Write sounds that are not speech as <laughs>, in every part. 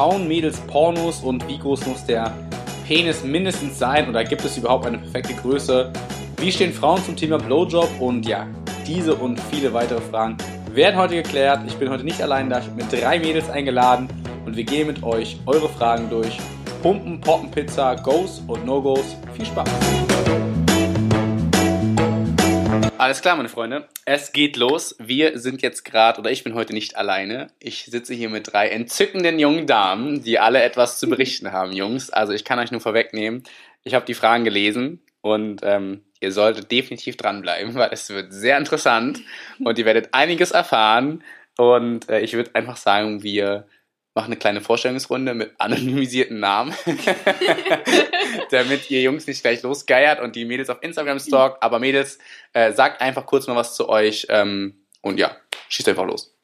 Schauen Mädels Pornos und wie groß muss der Penis mindestens sein oder gibt es überhaupt eine perfekte Größe? Wie stehen Frauen zum Thema Blowjob? Und ja, diese und viele weitere Fragen werden heute geklärt. Ich bin heute nicht allein da, ich habe mir drei Mädels eingeladen und wir gehen mit euch eure Fragen durch. Pumpen, Poppen, Pizza, Goes und No-Goes. Viel Spaß! Alles klar, meine Freunde. Es geht los. Wir sind jetzt gerade, oder ich bin heute nicht alleine. Ich sitze hier mit drei entzückenden jungen Damen, die alle etwas zu berichten <laughs> haben, Jungs. Also ich kann euch nur vorwegnehmen. Ich habe die Fragen gelesen und ähm, ihr solltet definitiv dranbleiben, <laughs> weil es wird sehr interessant und ihr werdet einiges erfahren. Und äh, ich würde einfach sagen, wir mache eine kleine Vorstellungsrunde mit anonymisierten Namen, <laughs> damit ihr Jungs nicht gleich losgeiert und die Mädels auf Instagram stalkt. Aber Mädels, äh, sagt einfach kurz mal was zu euch ähm, und ja, schießt einfach los.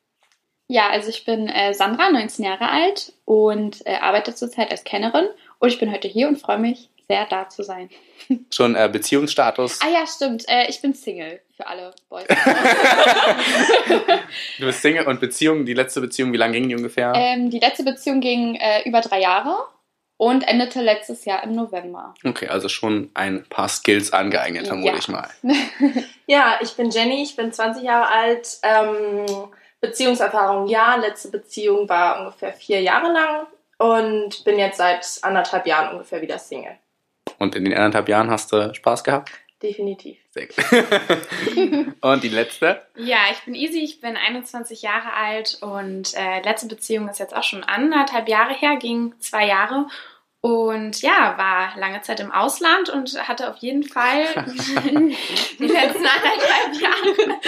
Ja, also ich bin äh, Sandra, 19 Jahre alt und äh, arbeite zurzeit als Kennerin und ich bin heute hier und freue mich sehr, da zu sein. <laughs> Schon äh, Beziehungsstatus? Ah ja, stimmt. Äh, ich bin Single für alle Boys. <laughs> du bist Single und Beziehung, die letzte Beziehung, wie lange ging die ungefähr? Ähm, die letzte Beziehung ging äh, über drei Jahre und endete letztes Jahr im November. Okay, also schon ein paar Skills angeeignet, vermute ja. ich mal. <laughs> ja, ich bin Jenny, ich bin 20 Jahre alt. Ähm, Beziehungserfahrung ja, letzte Beziehung war ungefähr vier Jahre lang und bin jetzt seit anderthalb Jahren ungefähr wieder Single. Und in den anderthalb Jahren hast du Spaß gehabt? Definitiv. Sehr gut. <laughs> und die letzte? Ja, ich bin Easy, ich bin 21 Jahre alt und äh, letzte Beziehung ist jetzt auch schon anderthalb Jahre her, ging zwei Jahre. Und ja, war lange Zeit im Ausland und hatte auf jeden Fall <laughs> die letzten anderthalb Jahre.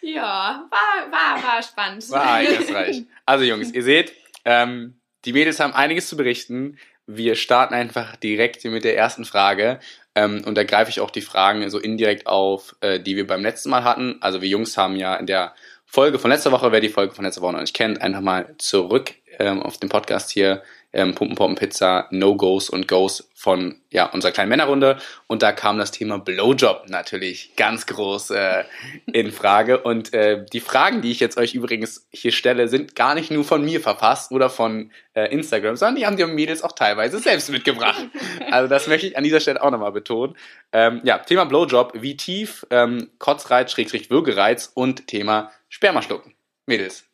<laughs> ja, war, war, war spannend. War ereignisreich. Also Jungs, ihr seht, ähm, die Mädels haben einiges zu berichten. Wir starten einfach direkt mit der ersten Frage. Ähm, und da greife ich auch die Fragen so indirekt auf, äh, die wir beim letzten Mal hatten. Also wir Jungs haben ja in der Folge von letzter Woche, wer die Folge von letzter Woche noch nicht kennt, einfach mal zurück ähm, auf den Podcast hier ähm, Pumpen Pompen Pizza No-Gos und Goes von ja, unserer kleinen Männerrunde. Und da kam das Thema Blowjob natürlich ganz groß äh, in Frage. Und äh, die Fragen, die ich jetzt euch übrigens hier stelle, sind gar nicht nur von mir verfasst oder von äh, Instagram, sondern die haben die Mädels auch teilweise selbst mitgebracht. Also das möchte ich an dieser Stelle auch nochmal betonen. Ähm, ja, Thema Blowjob, wie tief, ähm, Kotzreiz, Schrägstrich, Würgereiz und Thema Spermaschlucken. Mädels.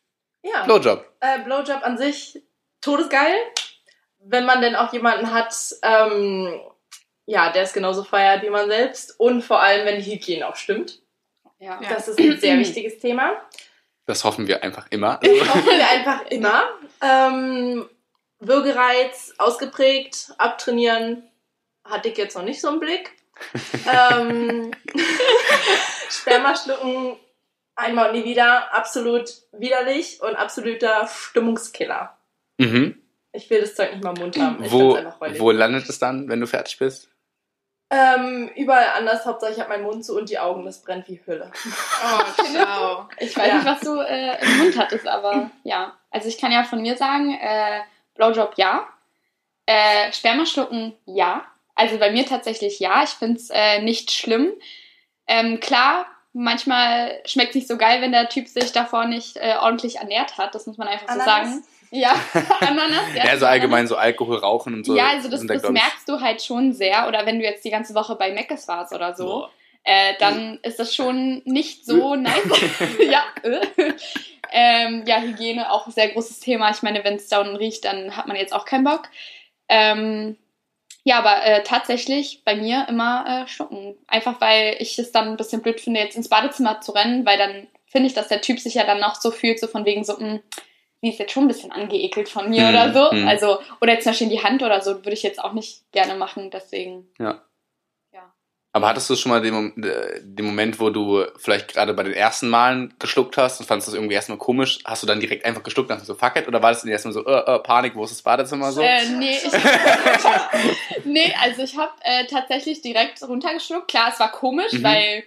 Ja. Blowjob. Äh, Blowjob an sich todesgeil wenn man denn auch jemanden hat, ähm, ja, der es genauso feiert wie man selbst und vor allem, wenn die Hygiene auch stimmt. Ja. Das ist ein sehr <clears throat> wichtiges Thema. Das hoffen wir einfach immer. <laughs> Das hoffen wir einfach immer. Ähm, Würgereiz ausgeprägt, abtrainieren hatte ich jetzt noch nicht so im Blick. <laughs> ähm, <laughs> Sperma schlucken einmal und nie wieder, absolut widerlich und absoluter Stimmungskiller. Mhm. Ich will das Zeug nicht mal im Mund haben. Ich wo, wo landet es dann, wenn du fertig bist? Ähm, überall anders. Hauptsache ich habe meinen Mund zu und die Augen, das brennt wie Hülle. Oh, ciao. ich weiß ja. nicht, was du äh, im Mund hattest, aber ja. Also ich kann ja von mir sagen, äh, Blowjob ja. Äh, Sperma schlucken ja. Also bei mir tatsächlich ja. Ich finde es äh, nicht schlimm. Ähm, klar, manchmal schmeckt es nicht so geil, wenn der Typ sich davor nicht äh, ordentlich ernährt hat. Das muss man einfach Ananas. so sagen. Ja, <laughs> Ananas. Ja, ja so allgemein so Alkohol rauchen und so. Ja, also das, das merkst du halt schon sehr. Oder wenn du jetzt die ganze Woche bei Meckes warst oder so, äh, dann ist das schon nicht so <laughs> nice. <laughs> ja, ähm, ja, Hygiene auch ein sehr großes Thema. Ich meine, wenn es da unten riecht, dann hat man jetzt auch keinen Bock. Ähm, ja, aber äh, tatsächlich bei mir immer äh, schlucken. Einfach weil ich es dann ein bisschen blöd finde, jetzt ins Badezimmer zu rennen, weil dann finde ich, dass der Typ sich ja dann noch so fühlt, so von wegen so, mh, hm, sie ist jetzt schon ein bisschen angeekelt von mir hm, oder so. Hm. Also, oder jetzt zum Beispiel in die Hand oder so, würde ich jetzt auch nicht gerne machen, deswegen. Ja. Aber hattest du schon mal den, äh, den Moment, wo du vielleicht gerade bei den ersten Malen geschluckt hast und fandest das irgendwie erstmal komisch? Hast du dann direkt einfach geschluckt und hast so fuck it? Oder war das denn erstmal so, äh, äh, Panik, wo ist das Badezimmer so? Äh, nee, ich, <laughs> nee, also ich habe äh, tatsächlich direkt runtergeschluckt. Klar, es war komisch, mhm. weil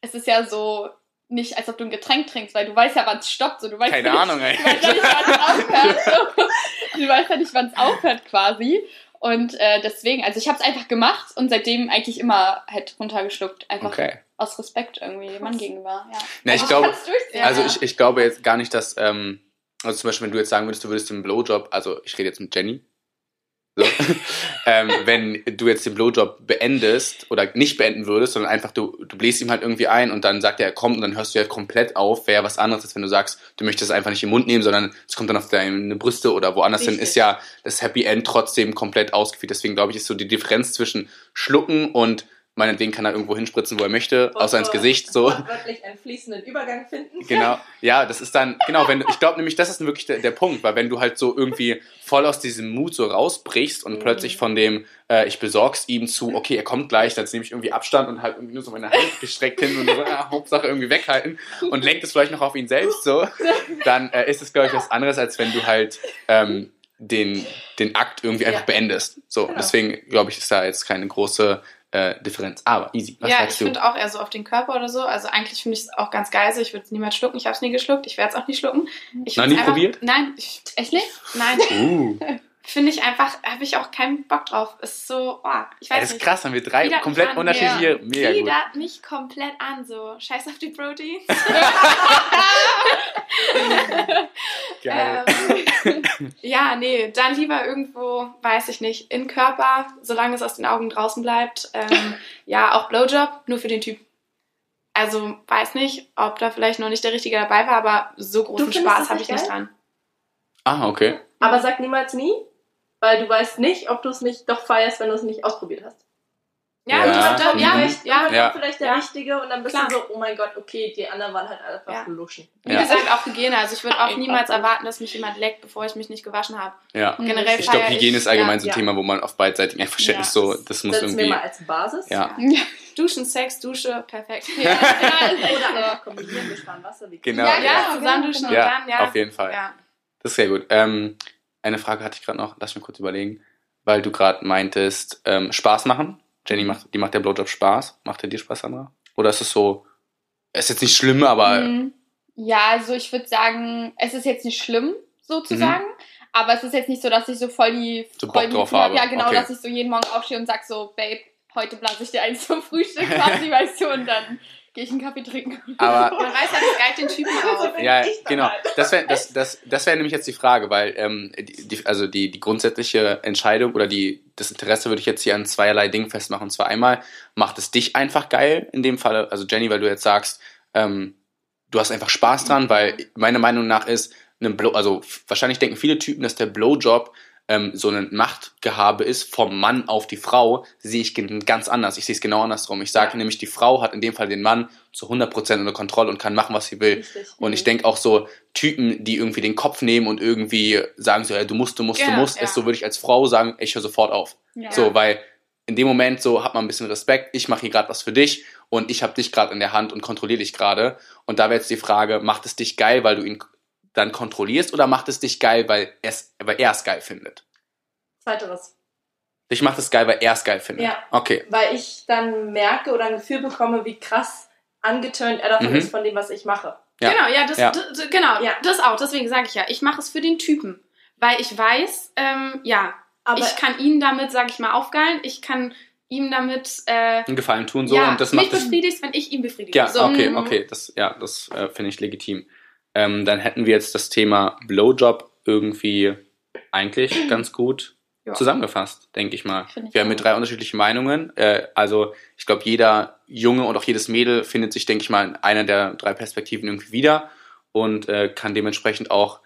es ist ja so, nicht, als ob du ein Getränk trinkst, weil du weißt ja, wann es stoppt. So. Du weißt Keine nicht, Ahnung, ey. Du weißt ja nicht, wann es aufhört. So. Du weißt ja nicht, wann es aufhört quasi. Und äh, deswegen, also ich habe es einfach gemacht und seitdem eigentlich immer halt runtergeschluckt. Einfach okay. aus Respekt irgendwie dem Mann gegenüber. Ja. Na, ich also, glaube, also ich, ich glaube jetzt gar nicht, dass ähm, also zum Beispiel, wenn du jetzt sagen würdest, du würdest den Blowjob, also ich rede jetzt mit Jenny, so. <laughs> ähm, wenn du jetzt den Blowjob beendest oder nicht beenden würdest, sondern einfach du, du bläst ihm halt irgendwie ein und dann sagt er, er kommt und dann hörst du halt komplett auf, wäre was anderes, als wenn du sagst, du möchtest es einfach nicht im Mund nehmen, sondern es kommt dann auf deine Brüste oder woanders hin, ist ja das Happy End trotzdem komplett ausgeführt. Deswegen glaube ich, ist so die Differenz zwischen Schlucken und meinetwegen kann er irgendwo hinspritzen, wo er möchte, Und außer ins Gesicht, so. Wortwörtlich einen fließenden Übergang finden. Genau, ja, das ist dann, genau, wenn ich glaube nämlich, das ist wirklich der, der Punkt, weil wenn du halt so irgendwie voll aus diesem Mut so rausbrichst und Mhm. plötzlich von dem, äh, ich besorg's ihm zu, okay, er kommt gleich, dann nehme ich irgendwie Abstand und halt irgendwie nur so meine Hand gestreckt hin und so, ah, Hauptsache irgendwie weghalten und lenkt es vielleicht noch auf ihn selbst so, dann äh, ist es, glaube ich, was anderes, als wenn du halt ähm, den, den Akt irgendwie einfach Ja. beendest. So, Genau. deswegen, glaube ich, ist da jetzt keine große äh, Differenz. Aber easy, was ja, ich sagst du? finde auch eher so auf den Körper oder so. Also eigentlich finde ich es auch ganz geil. Ich würde es niemals schlucken. Ich habe es nie geschluckt. Ich werde es auch nie schlucken. Ich Noch nie einfach, probiert? Nein, ich, Echt nicht? nein. Uh, <laughs> Finde ich einfach, habe ich auch keinen Bock drauf. Ist so, oh, ich weiß ey, das ist nicht. krass, haben wir drei mich komplett unterschiedliche, mega gut. Widert mich komplett an, so. Scheiß auf die Proteins. <laughs> <laughs> Geil. Ähm, ja, nee, dann lieber irgendwo, weiß ich nicht, in Körper, solange es aus den Augen draußen bleibt. Ähm, <laughs> ja, auch Blowjob, nur für den Typ. Also weiß nicht, ob da vielleicht noch nicht der Richtige dabei war, aber so großen Spaß habe ich nicht nicht geil? dran. Ah, okay. Aber sag niemals nie, weil du weißt nicht, ob du es nicht doch feierst, wenn du es nicht ausprobiert hast. Ja, Ja. ja, doch, ja, vielleicht, ja, ja. Ja. vielleicht der Ja. Richtige und dann bist Klar. du so, oh mein Gott, okay, die anderen waren halt einfach Ja. luschen. Wie Ja. gesagt, auch Hygiene. Also ich würde auch niemals erwarten, dass mich jemand leckt, bevor ich mich nicht gewaschen habe. Ja. Generell Ich glaube, Hygiene ist allgemein ja, so ein. Thema, wo man auf beidseitigen Verständnis Ja. so, das muss wir irgendwie. mal als Basis. Ja. <laughs> Duschen, Sex, Dusche, perfekt. <laughs> Ja, Oder einfach kombinieren, wir sparen Wasser. Wie Genau. Ja, Ja, Ja, zusammen duschen und ja, dann, ja. auf jeden Fall. Ja. Das ist sehr gut. Ähm, eine Frage hatte ich gerade noch, lass mich kurz überlegen, weil du gerade meintest, ähm, Spaß machen. Jenny macht, die macht der Blowjob Spaß. Macht der dir Spaß, Sandra? Oder ist es so, ist jetzt nicht schlimm, aber Mhm. Ja, also ich würde sagen, es ist jetzt nicht schlimm, sozusagen. Mhm. Aber es ist jetzt nicht so, dass ich so voll die So Bock drauf habe. Ja, genau, Okay. dass ich so jeden Morgen aufstehe und sag so, Babe, heute blase ich dir eins zum Frühstück quasi, <laughs> weißt du, und dann gehe ich einen Kaffee trinken. aber Man weiß ja, das geilt den Typen auf. bin Ja, genau. halt. Das wäre das, das, das wär nämlich jetzt die Frage, weil ähm, die, also die, die grundsätzliche Entscheidung oder die, das Interesse würde ich jetzt hier an zweierlei Dingen festmachen. Und zwar einmal, macht es dich einfach geil, in dem Fall, also Jenny, weil du jetzt sagst, ähm, du hast einfach Spaß dran, weil meiner Meinung nach ist, Blow, also wahrscheinlich denken viele Typen, dass der Blowjob ähm, so ein Machtgehabe ist vom Mann auf die Frau, sehe ich ganz anders. Ich sehe es genau andersrum. Ich sage Ja. nämlich, die Frau hat in dem Fall den Mann zu 100% unter Kontrolle und kann machen, was sie will. Richtig. Und ich denke auch so Typen, die irgendwie den Kopf nehmen und irgendwie sagen so, ja, du musst, du musst, du Genau, musst, ja. ist so würde ich als Frau sagen, ich höre sofort auf. Ja. So, weil in dem Moment so hat man ein bisschen Respekt, ich mache hier gerade was für dich und ich habe dich gerade in der Hand und kontrolliere dich gerade. Und da wäre jetzt die Frage, macht es dich geil, weil du ihn dann kontrollierst oder macht es dich geil, weil, es, weil er es geil findet? Zweiteres. Dich macht es geil, weil er es geil findet. Ja. Okay. Weil ich dann merke oder ein Gefühl bekomme, wie krass angetönt er davon Mhm. ist, von dem, was ich mache. Ja. Genau, ja, das, Ja. genau, Ja. das auch. Deswegen sage ich ja, ich mache es für den Typen. Weil ich weiß, ähm, ja, Aber ich kann ihn damit, sage ich mal, aufgeilen. Ich kann ihm damit, äh, Einen Gefallen tun so ja, und das mich macht es befriedigt, wenn ich ihn befriedige. Ja, so, okay, mhm. okay, das, ja, das äh, finde ich legitim. Ähm, dann hätten wir jetzt das Thema Blowjob irgendwie eigentlich <clears throat> ganz gut Ja. zusammengefasst, denke ich mal. Ich Wir haben mit drei unterschiedliche Meinungen. Äh, also ich glaube, jeder Junge und auch jedes Mädel findet sich, denke ich mal, in einer der drei Perspektiven irgendwie wieder und äh, kann dementsprechend auch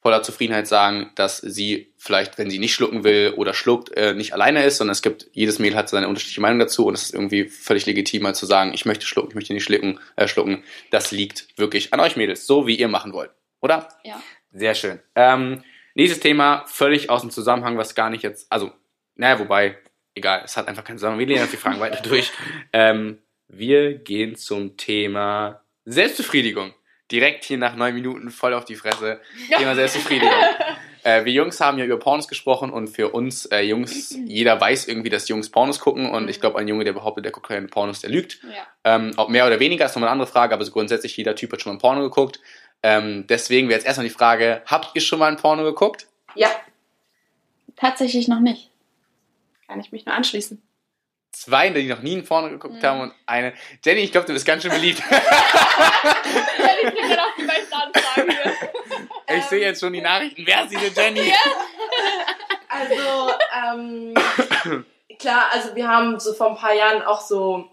voller Zufriedenheit sagen, dass sie vielleicht, wenn sie nicht schlucken will oder schluckt, äh, nicht alleine ist, sondern es gibt, jedes Mädel hat seine unterschiedliche Meinung dazu und es ist irgendwie völlig legitim, mal zu sagen, ich möchte schlucken, ich möchte nicht schlucken, äh, schlucken. Das liegt wirklich an euch Mädels, so wie ihr machen wollt, oder? Ja. Sehr schön. Ähm, nächstes Thema, völlig aus dem Zusammenhang, was gar nicht jetzt, also, naja, wobei, egal, es hat einfach keinen Zusammenhang. Wir lehnen jetzt die Fragen weiter <laughs> durch. Ähm, wir gehen zum Thema Selbstbefriedigung. Direkt hier nach neun Minuten voll auf die Fresse. Thema Selbstbefriedigung. <laughs> Äh, wir Jungs haben ja über Pornos gesprochen und für uns äh, Jungs, <clears throat> jeder weiß irgendwie, dass Jungs Pornos gucken und ich glaube, ein Junge, der behauptet, der guckt keine Pornos, der lügt. Ja. Ähm, ob mehr oder weniger ist nochmal eine andere Frage, aber so grundsätzlich jeder Typ hat schon mal ein Porno geguckt. Ähm, deswegen wäre jetzt erstmal die Frage, habt ihr schon mal ein Porno geguckt? ja, Tatsächlich noch nicht. Kann ich mich nur anschließen. Zwei, die noch nie ein Porno geguckt Mhm. haben und eine. Jenny, ich glaube, du bist ganz schön beliebt. <laughs> ich kriege dann auch die meisten Anfragen hier. <laughs> ich sehe jetzt schon die Nachrichten. Wer ist diese Jenny? Also, ähm, klar, also wir haben so vor ein paar Jahren auch so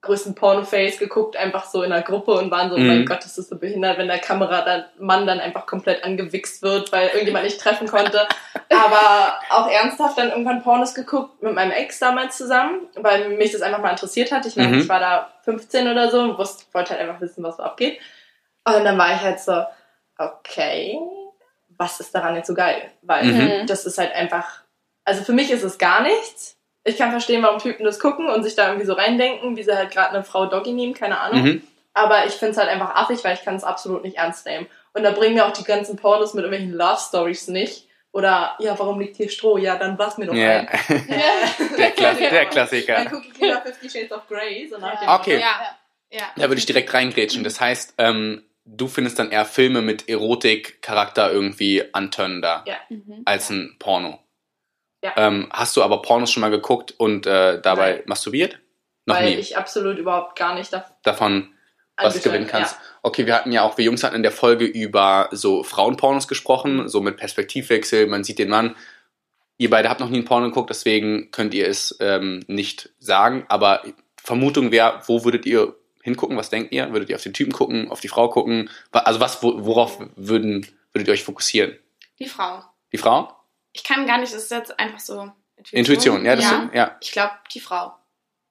größten Pornoface geguckt, einfach so in der Gruppe und waren so, oh Mhm. mein Gott, ist das so behindert, wenn der Kamera dann, Mann dann einfach komplett angewichst wird, weil irgendjemand nicht treffen konnte. Aber auch ernsthaft dann irgendwann Pornos geguckt mit meinem Ex damals zusammen, weil mich das einfach mal interessiert hat. Ich meine, Mhm. ich war da 15 oder so und wusste, wollte halt einfach wissen, was so abgeht. Und dann war ich halt so, okay, was ist daran jetzt so geil? Weil Mhm. das ist halt einfach, also für mich ist es gar nichts. Ich kann verstehen, warum Typen das gucken und sich da irgendwie so reindenken, wie sie halt gerade eine Frau Doggy nehmen, keine Ahnung. Mhm. Aber ich finde es halt einfach affig, weil ich kann es absolut nicht ernst nehmen. Und da bringen mir auch die ganzen Pornos mit irgendwelchen Love Stories nicht. Oder, ja, warum liegt hier Stroh? Ja, dann lass mir doch Ja. ein. <laughs> Der, Kla der Dann Klassiker. gucke ich lieber Fifty Shades of Grey. So nach dem Okay. Ja. Ja. Da würde ich direkt reingrätschen. Das heißt, ähm, du findest dann eher Filme mit Erotik-Charakter irgendwie antörnender Ja. Mhm. als ein Porno. Ja. Ähm, hast du aber Pornos schon mal geguckt und äh, dabei Nein. masturbiert? Noch weil nie. ich absolut überhaupt gar nicht davon Davon was gewinnen kannst. Okay, wir hatten ja auch, wir Jungs hatten in der Folge über so Frauenpornos gesprochen, so mit Perspektivwechsel, man sieht den Mann. Ihr beide habt noch nie einen Porno geguckt, deswegen könnt ihr es ähm, nicht sagen, aber Vermutung wäre, wo würdet ihr hingucken? Was denkt ihr? Würdet ihr auf den Typen gucken, auf die Frau gucken? Also was, wo- worauf würden, würdet ihr euch fokussieren? Die Frau. Die Frau? Ich kann gar nicht, das ist jetzt einfach so Intuition. Intuition, ja, das stimmt, ja. Ich glaube, die Frau.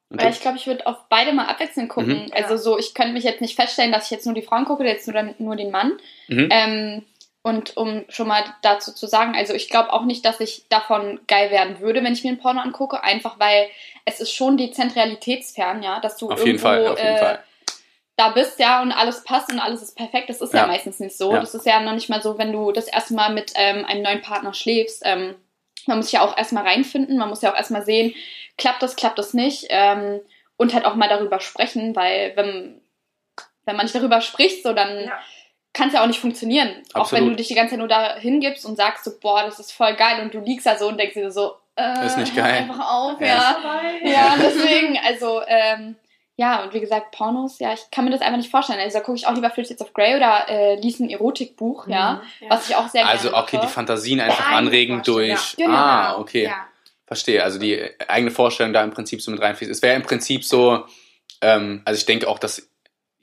Und Weil ich glaube, ich würde auf beide mal abwechselnd gucken. Mhm. Also so, ich könnte mich jetzt nicht feststellen, dass ich jetzt nur die Frauen gucke oder jetzt nur, dann, nur den Mann. Mhm. Ähm, und um schon mal dazu zu sagen, also ich glaube auch nicht, dass ich davon geil werden würde, wenn ich mir ein Porno angucke, einfach weil es ist schon dezentralitätsfern, ja, dass du Auf irgendwo jeden Fall, auf jeden äh, Fall. Da bist, ja, und alles passt und alles ist perfekt. Das ist ja, Ja. meistens nicht so. Ja. Das ist ja noch nicht mal so, wenn du das erste Mal mit ähm, einem neuen Partner schläfst. Ähm, man muss ja auch erstmal reinfinden, man muss ja auch erstmal sehen, klappt das, klappt das nicht. Ähm, und halt auch mal darüber sprechen, weil wenn, wenn man nicht darüber spricht, so dann Ja. kann es ja auch nicht funktionieren. Auch Absolut. wenn du dich die ganze Zeit nur da hingibst und sagst so, boah, das ist voll geil und du liegst da so und denkst dir so, äh, Ist nicht geil. einfach auf, Ja. ja. Ja, <laughs> deswegen, also, ähm, ja, und wie gesagt, Pornos, ja, ich kann mir das einfach nicht vorstellen. Also da gucke ich auch lieber Fifty Shades of Grey oder äh, lies ein Erotikbuch, ja, Ja. was ich auch sehr Also gerne okay, mache. die Fantasien einfach Eigene anregen durch. Ja. Ah, okay. Ja. Verstehe, also die eigene Vorstellung da im Prinzip so mit reinfließt. Es wäre im Prinzip so, ähm, also ich denke auch, dass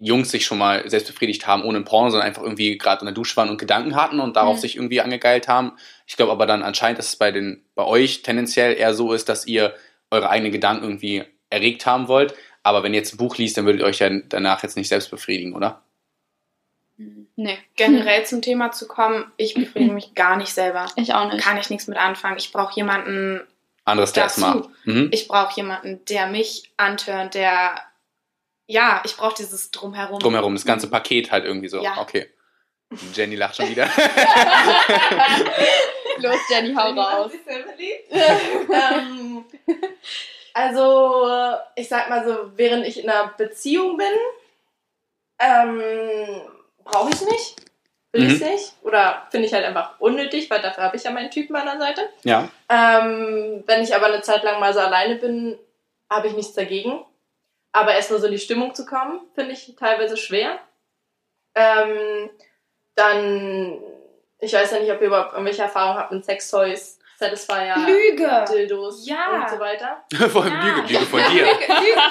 Jungs sich schon mal selbst befriedigt haben ohne Porno, sondern einfach irgendwie gerade in der Dusche waren und Gedanken hatten und darauf Mhm. sich irgendwie angegeilt haben. Ich glaube aber dann anscheinend, dass es bei den bei euch tendenziell eher so ist, dass ihr eure eigenen Gedanken irgendwie erregt haben wollt. Aber wenn ihr jetzt ein Buch liest, dann würdet ihr euch ja danach jetzt nicht selbst befriedigen, oder? Nee, Generell zum Thema zu kommen, ich befriedige mich gar nicht selber. ich auch nicht. Kann ich nichts mit anfangen. Ich brauche jemanden, Anderes der Dazu. erstmal. Mhm. ich brauche jemanden, der mich antörnt, der, ja, ich brauche dieses Drumherum. Drumherum, das ganze Paket halt irgendwie so. Ja. Okay. Jenny lacht schon wieder. <laughs> Los, Jenny, hau raus. <laughs> ähm, also, ich sag mal so, während ich in einer Beziehung bin, ähm, brauche ich es nicht. Will ich es nicht. Oder finde ich halt einfach unnötig, weil dafür habe ich ja meinen Typen an der Seite. ja. Ähm, wenn ich aber eine Zeit lang mal so alleine bin, habe ich nichts dagegen. Aber erst mal so in die Stimmung zu kommen, finde ich teilweise schwer. Ähm, dann, ich weiß ja nicht, ob ihr überhaupt irgendwelche Erfahrungen habt mit Sextoys, Satisfier, Lüge! Dildos Ja. und so weiter. <laughs> Von Ja. Lüge, Lüge von dir. Lüge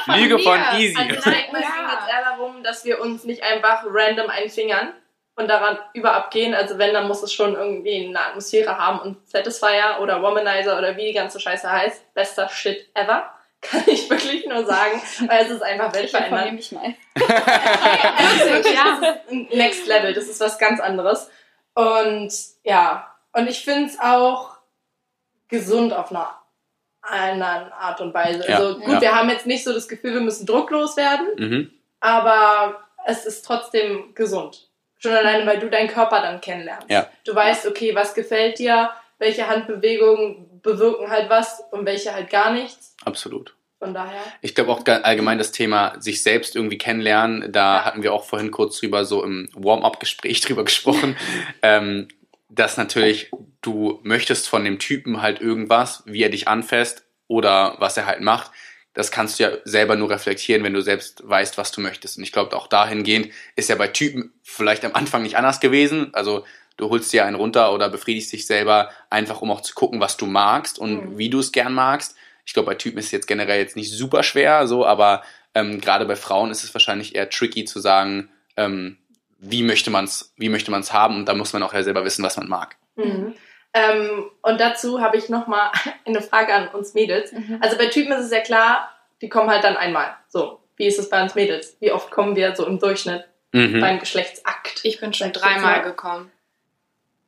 von, Lüge von mir. Easy. Also ich denke mal, es geht jetzt eher darum, dass wir uns nicht einfach random einfingern und daran überabgehen. Also wenn, dann muss es schon irgendwie eine Atmosphäre haben und Satisfier oder Womanizer oder wie die ganze Scheiße heißt, bester Shit ever. <laughs> Kann ich wirklich nur sagen, weil es ist einfach Ich informiere weltverändernd. mich mal. <laughs> Also wirklich, Ja. das ist ein Next Level, das ist was ganz anderes. Und ja, und ich finde es auch gesund auf einer anderen Art und Weise. Ja, Also gut, ja. wir haben jetzt nicht so das Gefühl, wir müssen drucklos werden, Mhm. aber es ist trotzdem gesund. Schon alleine, weil du deinen Körper dann kennenlernst. Ja. Du weißt, okay, was gefällt dir, welche Handbewegungen bewirken halt was und welche halt gar nichts. Absolut. Von daher. Ich glaube auch allgemein das Thema sich selbst irgendwie kennenlernen, da hatten wir auch vorhin kurz drüber so im Warm-up-Gespräch <laughs> drüber gesprochen, ähm, dass natürlich du möchtest von dem Typen halt irgendwas, wie er dich anfasst oder was er halt macht. Das kannst du ja selber nur reflektieren, wenn du selbst weißt, was du möchtest. Und ich glaube, auch dahingehend ist ja bei Typen vielleicht am Anfang nicht anders gewesen. Also du holst dir einen runter oder befriedigst dich selber, einfach um auch zu gucken, was du magst und Mhm. wie du es gern magst. Ich glaube, bei Typen ist es jetzt generell jetzt nicht super schwer, so, aber ähm, gerade bei Frauen ist es wahrscheinlich eher tricky zu sagen, ähm, wie möchte man es, wie möchte man es haben und da muss man auch ja selber wissen, was man mag. Mhm. Ähm, und dazu habe ich nochmal <laughs> eine Frage an uns Mädels. Mhm. Also bei Typen ist es ja klar, die kommen halt dann einmal. So, wie ist es bei uns Mädels? Wie oft kommen wir so im Durchschnitt Mhm. beim Geschlechtsakt? Ich bin schon dreimal mal. gekommen.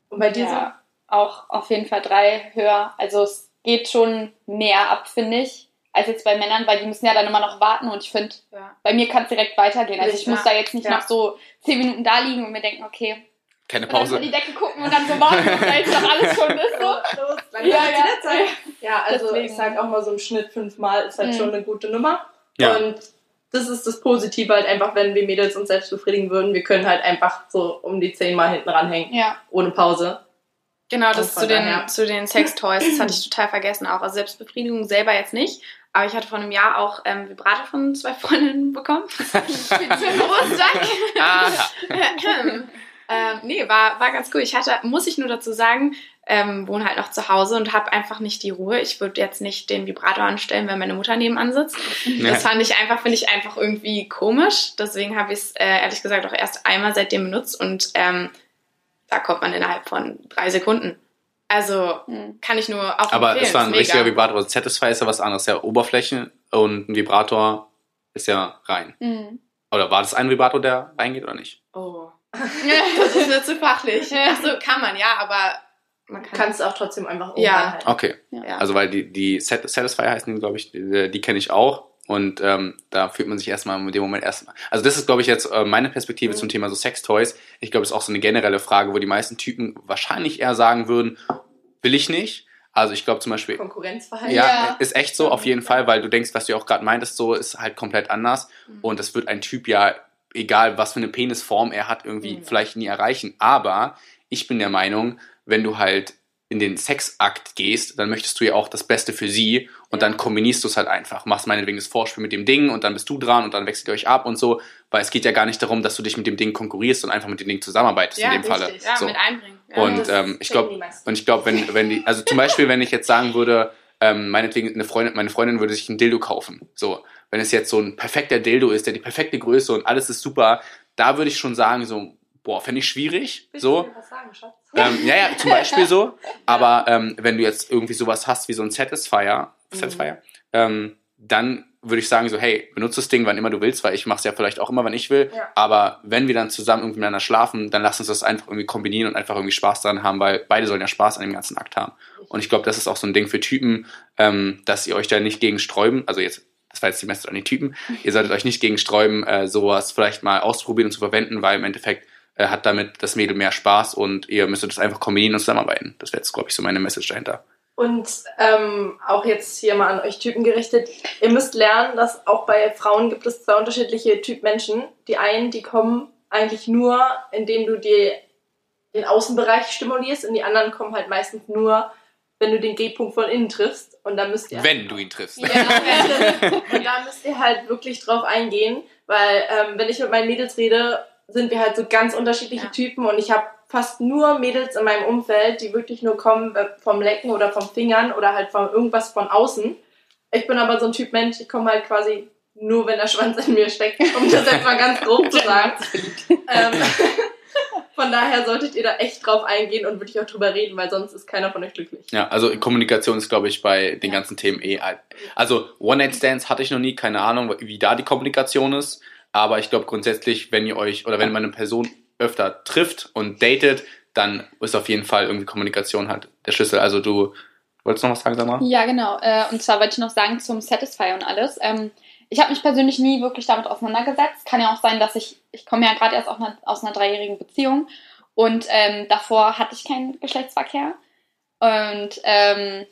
Und bei dir Ja, auch auf jeden Fall drei höher. Also es geht schon mehr ab, finde ich, als jetzt bei Männern, weil die müssen ja dann immer noch warten und ich finde, Ja. bei mir kann es direkt weitergehen. Also ich muss da jetzt nicht Ja. noch so zehn Minuten da liegen und mir denken, okay, Keine und dann so Pause. in die Decke gucken und dann so warten, <laughs> weil jetzt doch alles schon ist. so? Los, langsam Ja, ja. Ja, also Deswegen. ich sag auch mal so im Schnitt fünfmal ist halt Mhm. schon eine gute Nummer. Ja. Und das ist das Positive halt einfach, wenn wir Mädels uns selbst befriedigen würden. Wir können halt einfach so um die zehnmal hinten ranhängen, Ja. ohne Pause. Genau, das zu den, daher- zu den Sextoys, das hatte ich total vergessen auch. Also Selbstbefriedigung selber jetzt nicht. Aber ich hatte vor einem Jahr auch ähm, Vibrator von zwei <laughs> Freundinnen bekommen. Den Geburtstag. Aha. <laughs> ähm, nee, war, war ganz cool. Ich hatte, muss ich nur dazu sagen, ähm, wohne halt noch zu Hause und habe einfach nicht die Ruhe. Ich würde jetzt nicht den Vibrator anstellen, wenn meine Mutter nebenan sitzt. Das fand ich einfach, finde ich einfach irgendwie komisch. Deswegen habe ich es äh, ehrlich gesagt auch erst einmal seitdem benutzt und ähm, da kommt man innerhalb von drei Sekunden. Also Mhm. kann ich nur auch Aber empfehlen. es war ein richtiger Vibrator. Also Satisfy ist ja was anderes, ja Oberfläche und ein Vibrator ist ja rein. Mhm. Oder war das ein Vibrator, der reingeht oder nicht? Oh. <laughs> Das ist mir zu fachlich. Achso, kann man, ja, aber man kann. Kannst auch trotzdem einfach oben Ja. Okay. ja. Also weil die, die Sat- Satisfy heißen glaube ich, die, die kenne ich auch. Und ähm, da fühlt man sich erstmal in dem Moment erstmal. Also das ist, glaube ich, jetzt äh, meine Perspektive Mhm. zum Thema so Sextoys. Ich glaube, das ist auch so eine generelle Frage, wo die meisten Typen wahrscheinlich eher sagen würden, will ich nicht. Also ich glaube zum Beispiel, Konkurrenzverhalten. ja, Ja. ist echt so, auf jeden Fall, weil du denkst, was du auch gerade meintest, so ist halt komplett anders. Mhm. Und das wird ein Typ ja, egal was für eine Penisform er hat, irgendwie Mhm. vielleicht nie erreichen. Aber ich bin der Meinung, wenn du halt in den Sexakt gehst, dann möchtest du ja auch das Beste für sie und dann kombinierst du es halt einfach. Machst meinetwegen das Vorspiel mit dem Ding und dann bist du dran und dann wechselt ihr euch ab und so, weil es geht ja gar nicht darum, dass du dich mit dem Ding konkurrierst und einfach mit dem Ding zusammenarbeitest Ja, in dem Falle. richtig. ja, so. mit einbringen. Ja, Und ähm, ich meisten. und ich glaube, wenn, wenn die, also zum Beispiel, wenn ich jetzt sagen würde, ähm, meinetwegen eine Freundin, meine Freundin würde sich ein Dildo kaufen. So, wenn es jetzt so ein perfekter Dildo ist, der die perfekte Größe und alles ist super, da würde ich schon sagen, so, boah, fände ich schwierig. Willst du So. was sagen, Schatz? Ähm, ja, ja, zum Beispiel so. <laughs> Aber ähm, wenn du jetzt irgendwie sowas hast wie so ein Satisfier, Mhm. Satisfier, ähm, dann würde ich sagen so, hey, benutze das Ding, wann immer du willst, weil ich mache es ja vielleicht auch immer, wann ich will. Ja. Aber wenn wir dann zusammen irgendwie miteinander schlafen, dann lass uns das einfach irgendwie kombinieren und einfach irgendwie Spaß daran haben, weil beide sollen ja Spaß an dem ganzen Akt haben. Und ich glaube, das ist auch so ein Ding für Typen, ähm, dass ihr euch da nicht gegen sträuben, also jetzt, das war jetzt die Message an die Typen, ihr solltet euch nicht gegen sträuben, äh, sowas vielleicht mal auszuprobieren und zu verwenden, weil im Endeffekt äh, hat damit das Mädel mehr Spaß und ihr müsstet das einfach kombinieren und zusammenarbeiten. Das wäre jetzt, glaube ich, so meine Message dahinter. Und ähm, auch jetzt hier mal an euch Typen gerichtet. Ihr müsst lernen, dass auch bei Frauen gibt es zwei unterschiedliche Typ Menschen. Die einen, die kommen eigentlich nur, indem du dir den Außenbereich stimulierst und die anderen kommen halt meistens nur, wenn du den G-Punkt von innen triffst. Und da müsst ihr Wenn du ihn triffst. Ja, und da müsst ihr halt wirklich drauf eingehen, weil ähm, wenn ich mit meinen Mädels rede, sind wir halt so ganz unterschiedliche Ja. Typen und ich habe fast nur Mädels in meinem Umfeld, die wirklich nur kommen äh, vom Lecken oder vom Fingern oder halt von irgendwas von außen. Ich bin aber so ein Typ Mensch, ich komme halt quasi nur, wenn der Schwanz in mir steckt, um das jetzt mal ganz grob zu sagen. <laughs> ähm, <laughs> von daher solltet ihr da echt drauf eingehen und wirklich auch drüber reden, weil sonst ist keiner von euch glücklich. Ja, also Kommunikation ist, glaube ich, bei den ganzen Themen eh. Also One-Night-Stands hatte ich noch nie, keine Ahnung, wie da die Kommunikation ist. Aber ich glaube grundsätzlich, wenn ihr euch oder wenn man eine Person öfter trifft und datet, dann ist auf jeden Fall irgendwie Kommunikation halt der Schlüssel. Also du wolltest noch was sagen, Sandra? Ja, genau. Äh, und zwar wollte ich noch sagen zum Satisfy und alles. Ähm, ich habe mich persönlich nie wirklich damit auseinandergesetzt. Kann ja auch sein, dass ich, ich komme ja gerade erst aus einer, aus einer dreijährigen Beziehung und ähm, davor hatte ich keinen Geschlechtsverkehr. Und ähm,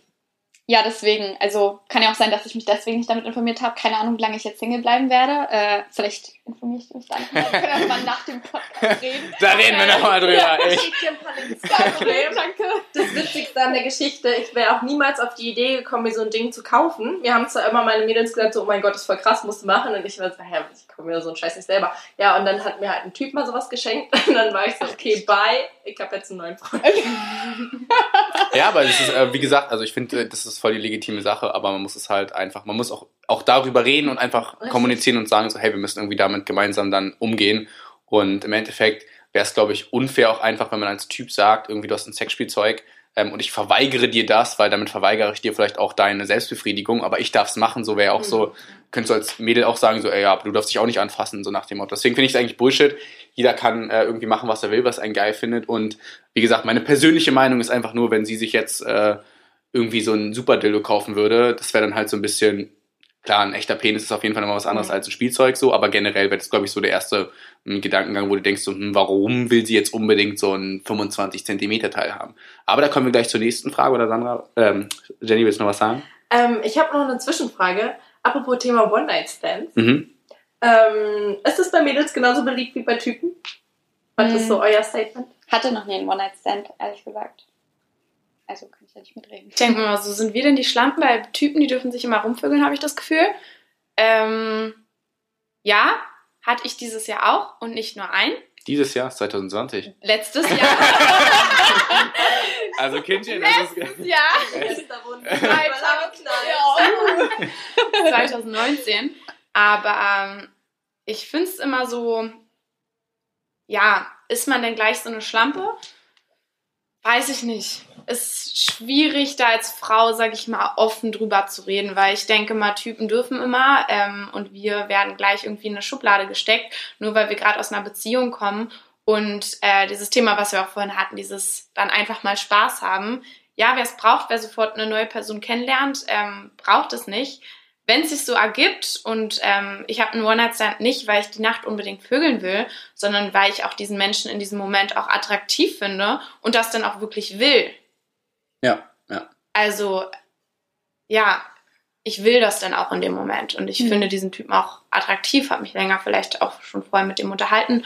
ja, deswegen, also kann ja auch sein, dass ich mich deswegen nicht damit informiert habe. Keine Ahnung, wie lange ich jetzt Single bleiben werde. Äh, vielleicht informiere ich mich dann. Wir können auch mal nach dem Podcast reden. Da reden wir nochmal drüber. Ja, ich Echt. schick dir ein paar Links. Kein Problem. <laughs> danke. Das Witzigste an der Geschichte, ich wäre auch niemals auf die Idee gekommen, mir so ein Ding zu kaufen. Wir haben zwar immer meine Mädels gesagt, so, oh mein Gott, das ist voll krass, musst du machen. Und ich war so, hä, ich komme mir so einen Scheiß nicht selber. Ja, und dann hat mir halt ein Typ mal sowas geschenkt. <laughs> Und dann war ich so, okay, bye, ich habe jetzt einen neuen Freund. <laughs> Ja, aber das ist, äh, wie gesagt, also ich finde, äh, das ist voll die legitime Sache, aber man muss es halt einfach, man muss auch, auch darüber reden und einfach Richtig. kommunizieren und sagen so, hey, wir müssen irgendwie damit gemeinsam dann umgehen. Und im Endeffekt wäre es, glaube ich, unfair auch einfach, wenn man als Typ sagt, irgendwie du hast ein Sexspielzeug ähm, und ich verweigere dir das, weil damit verweigere ich dir vielleicht auch deine Selbstbefriedigung, aber ich darf es machen, so wäre auch so, könntest du als Mädel auch sagen, so, ey, ja, du darfst dich auch nicht anfassen, so nach dem Motto. Deswegen finde ich es eigentlich Bullshit. Jeder kann äh, irgendwie machen, was er will, was einen geil findet. Und wie gesagt, meine persönliche Meinung ist einfach nur, wenn sie sich jetzt äh, irgendwie so ein Super Dildo kaufen würde, das wäre dann halt so ein bisschen, klar, ein echter Penis ist auf jeden Fall nochmal was anderes Mhm. als ein Spielzeug so, aber generell wäre das, glaube ich, so der erste ähm, Gedankengang, wo du denkst, so, hm, warum will sie jetzt unbedingt so ein 25 Zentimeter Teil haben? Aber da kommen wir gleich zur nächsten Frage, oder Sandra? Ähm, Jenny, willst du noch was sagen? Ähm, ich habe noch eine Zwischenfrage. Apropos Thema One-Night-Stands. Mhm. Ähm, ist es bei Mädels genauso beliebt wie bei Typen? Was ist Mhm. so euer Statement? Hatte noch nie einen One-Night-Stand, ehrlich gesagt. Also kann ich ja nicht mitreden. Ich denke mal, so sind wir denn die Schlampen bei Typen, die dürfen sich immer rumvögeln, habe ich das Gefühl. Ähm, ja, hatte ich dieses Jahr auch und nicht nur ein. Dieses Jahr, 2020. Letztes Jahr. <laughs> Also Kindchen, das ist, <laughs> ja. Da wurden Ja. 2019. Aber ähm, ich finde es immer so, ja, ist man denn gleich so eine Schlampe? Weiß ich nicht. Ist schwierig, da als Frau, sag ich mal, offen drüber zu reden, weil ich denke mal, Typen dürfen immer ähm, und wir werden gleich irgendwie in eine Schublade gesteckt, nur weil wir gerade aus einer Beziehung kommen. Und äh, dieses Thema, was wir auch vorhin hatten, dieses dann einfach mal Spaß haben. Ja, wer es braucht, wer sofort eine neue Person kennenlernt, ähm, braucht es nicht. Wenn es sich so ergibt und ähm, ich habe einen One-Night-Stand nicht, weil ich die Nacht unbedingt vögeln will, sondern weil ich auch diesen Menschen in diesem Moment auch attraktiv finde und das dann auch wirklich will. Ja, ja. Also, ja, ich will das dann auch in dem Moment. Und ich Mhm. finde diesen Typen auch attraktiv, habe mich länger vielleicht auch schon vorher mit dem unterhalten.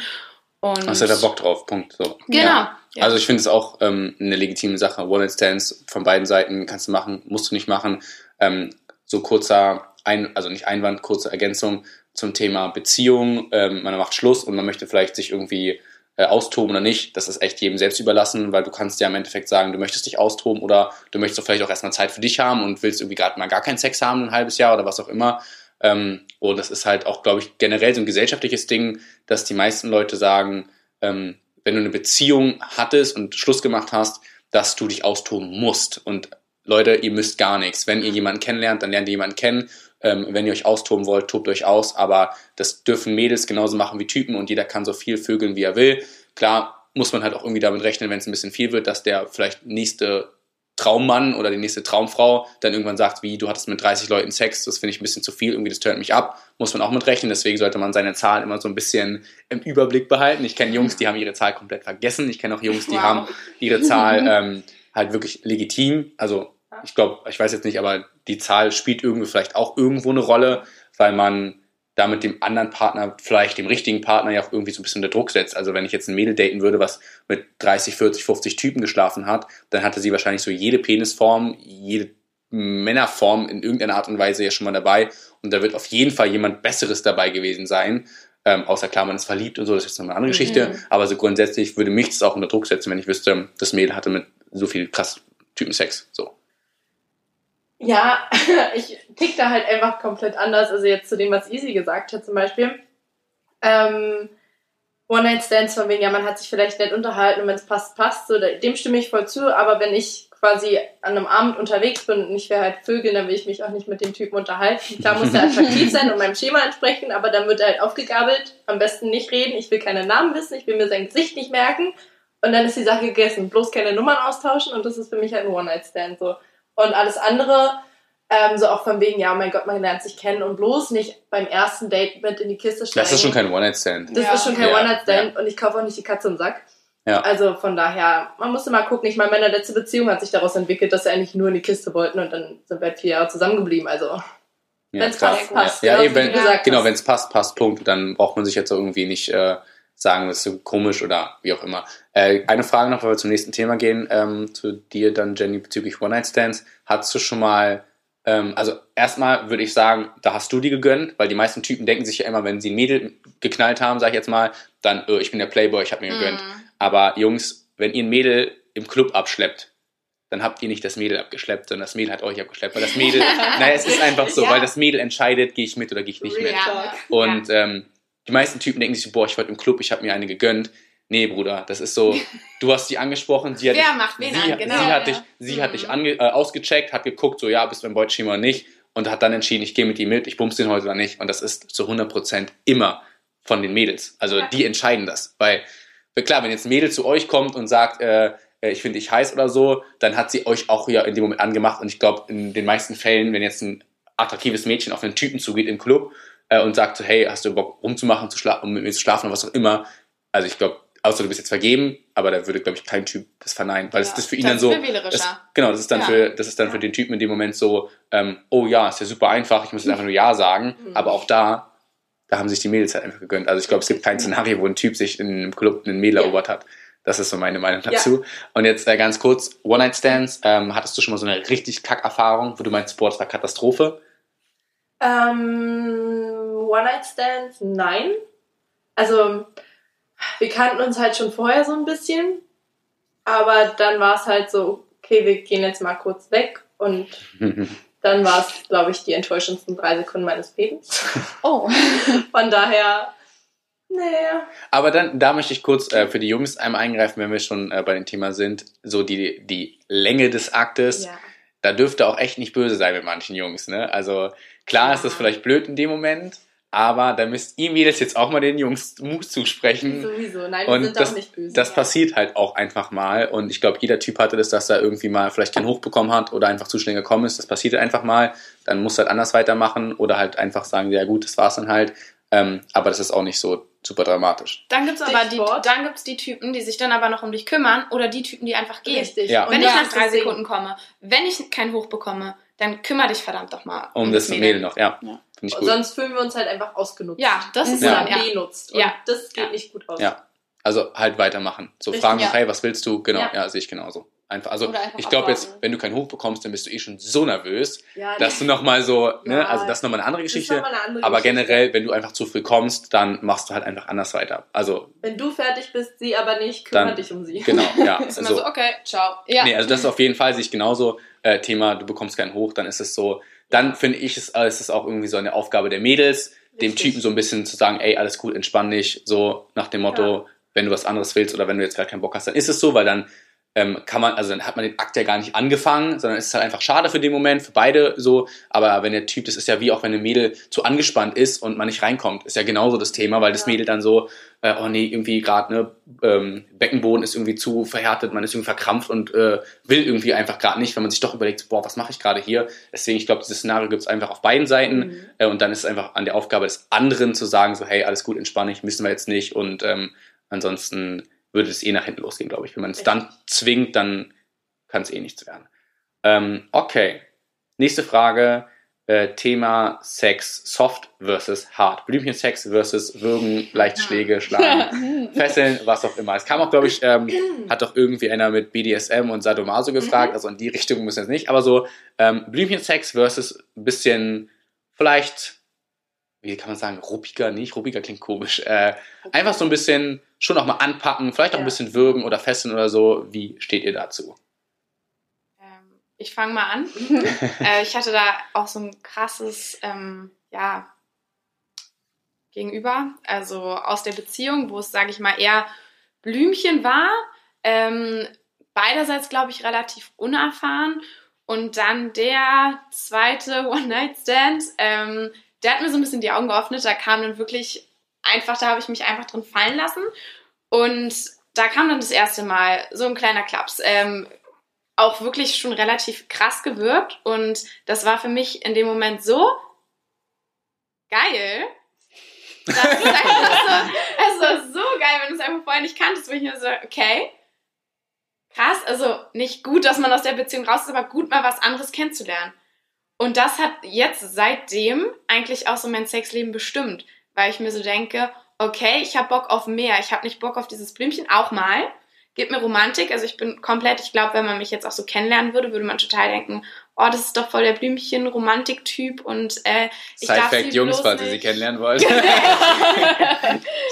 Und Hast du da Bock drauf? Punkt. So. Genau. Ja. Ja. Also ich finde es auch ähm, eine legitime Sache. One-Night-Stands von beiden Seiten kannst du machen, musst du nicht machen. Ähm, so kurzer, ein, also nicht Einwand, kurze Ergänzung zum Thema Beziehung. Ähm, man macht Schluss und man möchte vielleicht sich irgendwie äh, austoben oder nicht. Das ist echt jedem selbst überlassen, weil du kannst ja im Endeffekt sagen, du möchtest dich austoben oder du möchtest doch vielleicht auch erstmal Zeit für dich haben und willst irgendwie gerade mal gar keinen Sex haben, ein halbes Jahr oder was auch immer. Ähm, und das ist halt auch, glaube ich, generell so ein gesellschaftliches Ding, dass die meisten Leute sagen, ähm, wenn du eine Beziehung hattest und Schluss gemacht hast, dass du dich austoben musst. Und Leute, ihr müsst gar nichts. Wenn ihr jemanden kennenlernt, dann lernt ihr jemanden kennen. Ähm, wenn ihr euch austoben wollt, tobt euch aus. Aber das dürfen Mädels genauso machen wie Typen und jeder kann so viel vögeln, wie er will. Klar muss man halt auch irgendwie damit rechnen, wenn es ein bisschen viel wird, dass der vielleicht nächste Traummann oder die nächste Traumfrau dann irgendwann sagt, wie du hattest mit 30 Leuten Sex, das finde ich ein bisschen zu viel, irgendwie das turnt mich ab, muss man auch mit rechnen, deswegen sollte man seine Zahl immer so ein bisschen im Überblick behalten. Ich kenne Jungs, die haben ihre Zahl komplett vergessen, ich kenne auch Jungs, die Wow. haben ihre Zahl ähm, halt wirklich legitim, also ich glaube, ich weiß jetzt nicht, aber die Zahl spielt irgendwie vielleicht auch irgendwo eine Rolle, weil man da mit dem anderen Partner, vielleicht dem richtigen Partner ja auch irgendwie so ein bisschen unter Druck setzt. Also wenn ich jetzt ein Mädel daten würde, was mit 30, 40, 50 Typen geschlafen hat, dann hatte sie wahrscheinlich so jede Penisform, jede Männerform in irgendeiner Art und Weise ja schon mal dabei. Und da wird auf jeden Fall jemand Besseres dabei gewesen sein. Ähm, außer klar, man ist verliebt und so, das ist jetzt noch eine andere Geschichte. Mhm. Aber so grundsätzlich würde mich das auch unter Druck setzen, wenn ich wüsste, das Mädel hatte mit so viel krass Typen Sex. So. Ja, <laughs> ich tick da halt einfach komplett anders. Also jetzt zu dem, was Easy gesagt hat zum Beispiel. Ähm, One-Night-Stands von wegen, ja, man hat sich vielleicht nett unterhalten und wenn es passt, passt. So, dem stimme ich voll zu. Aber wenn ich quasi an einem Abend unterwegs bin und ich will halt vögeln, dann will ich mich auch nicht mit dem Typen unterhalten. Klar muss er attraktiv sein und meinem Schema entsprechen, aber dann wird er halt aufgegabelt. Am besten nicht reden. Ich will keine Namen wissen. Ich will mir sein Gesicht nicht merken. Und dann ist die Sache gegessen. Bloß keine Nummern austauschen und das ist für mich halt ein One-Night-Stand. So. Und alles andere, ähm, so auch von wegen, ja, mein Gott, man lernt sich kennen und bloß nicht beim ersten Date mit in die Kiste steigen. Das ist schon kein One-Night-Stand. Das Ja. ist schon kein Ja, One-Night-Stand und ich kaufe auch nicht die Katze im Sack. Ja. Also von daher, man musste mal gucken. Ich meine, meine letzte Beziehung hat sich daraus entwickelt, dass sie eigentlich nur in die Kiste wollten und dann sind wir halt vier Jahre zusammengeblieben. Also Ja, Wenn's klar. passt, passt. Ja, Genau, eben, wenn, genau, wenn es passt, passt, Punkt. Dann braucht man sich jetzt irgendwie nicht äh, sagen, das ist so komisch oder wie auch immer. Äh, eine Frage noch, bevor wir zum nächsten Thema gehen, ähm, zu dir dann, Jenny, bezüglich One-Night-Stands. Hattest du schon mal, ähm, also erstmal würde ich sagen, da hast du die gegönnt, weil die meisten Typen denken sich ja immer, wenn sie ein Mädel geknallt haben, sag ich jetzt mal, dann, äh, ich bin der Playboy, ich habe mir gegönnt. Mhm. Aber Jungs, wenn ihr ein Mädel im Club abschleppt, dann habt ihr nicht das Mädel abgeschleppt, sondern das Mädel hat euch abgeschleppt. Weil das Mädel, <laughs> naja, es ist einfach so, Ja. weil das Mädel entscheidet, gehe ich mit oder gehe ich nicht Real mit. Ja. Talk. Und ähm, die meisten Typen denken sich so, boah, ich war heute im Club, ich habe mir eine gegönnt. Nee, Bruder, das ist so, <laughs> du hast sie angesprochen, sie hat Wer dich, macht wen sie, an, genau. sie hat Ja. dich, sie hat Mhm. dich ange, äh, ausgecheckt, hat geguckt, so ja, bist du ein Beuteschema oder nicht und hat dann entschieden, ich gehe mit ihm mit, ich bumse den heute oder nicht. Und das ist zu 100% immer von den Mädels. Also Ja. die entscheiden das. Weil, klar, wenn jetzt ein Mädel zu euch kommt und sagt, äh, äh, ich finde dich heiß oder so, dann hat sie euch auch ja in dem Moment angemacht. Und ich glaube, in den meisten Fällen, wenn jetzt ein attraktives Mädchen auf einen Typen zugeht im Club äh, und sagt so, hey, hast du Bock rumzumachen, zu um mit mir zu schlafen oder was auch immer, also ich glaube, außer du bist jetzt vergeben, aber da würde, glaube ich, kein Typ das verneinen, weil das, Ja, das für ihn dann ist so, das, genau, das ist dann Ja. für, das ist dann für den Typen in dem Moment so, ähm, oh ja, ist ja super einfach, ich muss jetzt einfach nur ja sagen, Mhm. aber auch da, da haben sich die Mädels halt einfach gegönnt. Also ich glaube, es gibt kein Szenario, wo ein Typ sich in einem Club einen Mädel Ja. erobert hat. Das ist so meine Meinung dazu. Und jetzt äh, ganz kurz, One-Night-Stands, ähm, hattest du schon mal so eine richtig Kack-Erfahrung, wo du meinst, boah, das war Katastrophe? Ähm, One-Night-Stands, nein. Also, wir kannten uns halt schon vorher so ein bisschen. Aber dann war es halt so, okay, wir gehen jetzt mal kurz weg. Und <laughs> dann war es, glaube ich, die enttäuschendsten drei Sekunden meines Lebens. Oh. <laughs> Von daher, nee. Aber dann, da möchte ich kurz äh, für die Jungs einmal eingreifen, wenn wir schon äh, bei dem Thema sind, so die, die Länge des Aktes. Ja. Da dürfte auch echt nicht böse sein mit manchen Jungs, ne? Also klar ist das vielleicht blöd in dem Moment, aber da müsst ihr Mädels jetzt auch mal den Jungs Mut zusprechen. Sowieso, nein, Und wir sind das- auch nicht böse. Das ja. passiert halt auch einfach mal und ich glaube, jeder Typ hatte das, dass er irgendwie mal vielleicht keinen Hoch bekommen hat oder einfach zu schnell gekommen ist. Das passiert einfach mal. Dann musst du halt anders weitermachen oder halt einfach sagen, ja gut, das war's dann halt. Ähm, aber das ist auch nicht so super dramatisch. Dann gibt es aber die, dann gibt's die Typen, die sich dann aber noch um dich kümmern oder die Typen, die einfach gehen. Richtig. Ja. Wenn das ich nach drei das. Sekunden komme, wenn ich kein Hoch bekomme, dann kümmere dich verdammt doch mal Um das Mädel noch, ja. Ja. Finde ich gut. sonst fühlen wir uns halt einfach ausgenutzt. Ja, das ist Ja. dann, ja. benutzt. Und Ja. das geht Ja. nicht gut aus. Ja. Also halt weitermachen. So Richtig, fragen, ja. hey, was willst du? Genau, ja, Ja. sehe ich genauso. Einfach, also einfach ich glaube jetzt, wenn du keinen Hoch bekommst, dann bist du eh schon so nervös, Ja, dass du nochmal so, ne, Ja. also das ist nochmal eine andere Geschichte. eine andere Aber Geschichte. generell, wenn du einfach zu früh kommst, dann machst du halt einfach anders weiter. Also, Wenn du fertig bist, sie aber nicht, kümmere Dann- dich um sie. genau, ja. <laughs> Ist immer Also, so, okay, ciao. Ja. nee, also das ist auf jeden Fall sich genauso äh, Thema, du bekommst keinen Hoch, dann ist es so, dann finde ich, es, äh, es ist auch irgendwie so eine Aufgabe der Mädels, dem Richtig. Typen so ein bisschen zu sagen, ey, alles gut, entspann dich, so nach dem Motto, wenn du was anderes willst oder wenn du jetzt gerade keinen Bock hast, dann ist es so, weil dann ähm, kann man, also dann hat man den Akt ja gar nicht angefangen, sondern es ist halt einfach schade für den Moment, für beide so. Aber wenn der Typ, das ist ja wie auch wenn ein Mädel zu angespannt ist und man nicht reinkommt, ist ja genauso das Thema, weil das Ja. Mädel dann so, äh, oh nee, irgendwie gerade, ne, ähm, Beckenboden ist irgendwie zu verhärtet, man ist irgendwie verkrampft und äh, will irgendwie einfach gerade nicht, wenn man sich doch überlegt, boah, was mache ich gerade hier? Deswegen, ich glaube, dieses Szenario gibt es einfach auf beiden Seiten Mhm. äh, und dann ist es einfach an der Aufgabe des anderen zu sagen, so, hey, alles gut, entspann dich, müssen wir jetzt nicht und ähm, ansonsten würde es eh nach hinten losgehen, glaube ich. Wenn man es dann zwingt, dann kann es eh nichts werden. Ähm, okay, nächste Frage. Äh, Thema Sex, Soft versus Hard. Blümchensex versus Würgen, leichte Schläge, Schlagen, <laughs> Fesseln, was auch immer. Es kam auch, glaube ich, ähm, <clears throat> hat doch irgendwie einer mit BDSM und Sadomaso gefragt, also in die Richtung müssen wir jetzt nicht, aber so ähm, Blümchensex versus ein bisschen vielleicht, wie kann man sagen, ruppiger, nicht, ruppiger klingt komisch, äh, einfach so ein bisschen schon auch mal anpacken, vielleicht auch ein Ja. bisschen würgen oder fesseln oder so. Wie steht ihr dazu? Ähm, ich fange mal an. <laughs> äh, ich hatte da auch so ein krasses, ähm, ja, Gegenüber, also aus der Beziehung, wo es, sage ich mal, eher Blümchen war. Ähm, beiderseits, glaube ich, relativ unerfahren. Und dann der zweite <laughs> One-Night-Stand, ähm, der hat mir so ein bisschen die Augen geöffnet. Da kam dann wirklich einfach, da habe ich mich einfach drin fallen lassen. Und da kam dann das erste Mal so ein kleiner Klaps. Ähm, auch wirklich schon relativ krass gewirkt. Und das war für mich in dem Moment so geil. Das einfach so, war so geil, wenn du es einfach vorher nicht kanntest, wo ich mir so, okay, krass, also nicht gut, dass man aus der Beziehung raus ist, aber gut, mal was anderes kennenzulernen. Und das hat jetzt seitdem eigentlich auch so mein Sexleben bestimmt, weil ich mir so denke, okay, ich habe Bock auf mehr, ich habe nicht Bock auf dieses Blümchen, auch mal. Gib mir Romantik, also ich bin komplett, ich glaube, wenn man mich jetzt auch so kennenlernen würde, würde man total denken, oh, das ist doch voll der Blümchen-Romantik-Typ und äh, ich darf Side-Fact, sie Jungs, bloß falls ihr nicht, sie kennenlernen wollt. <laughs> ich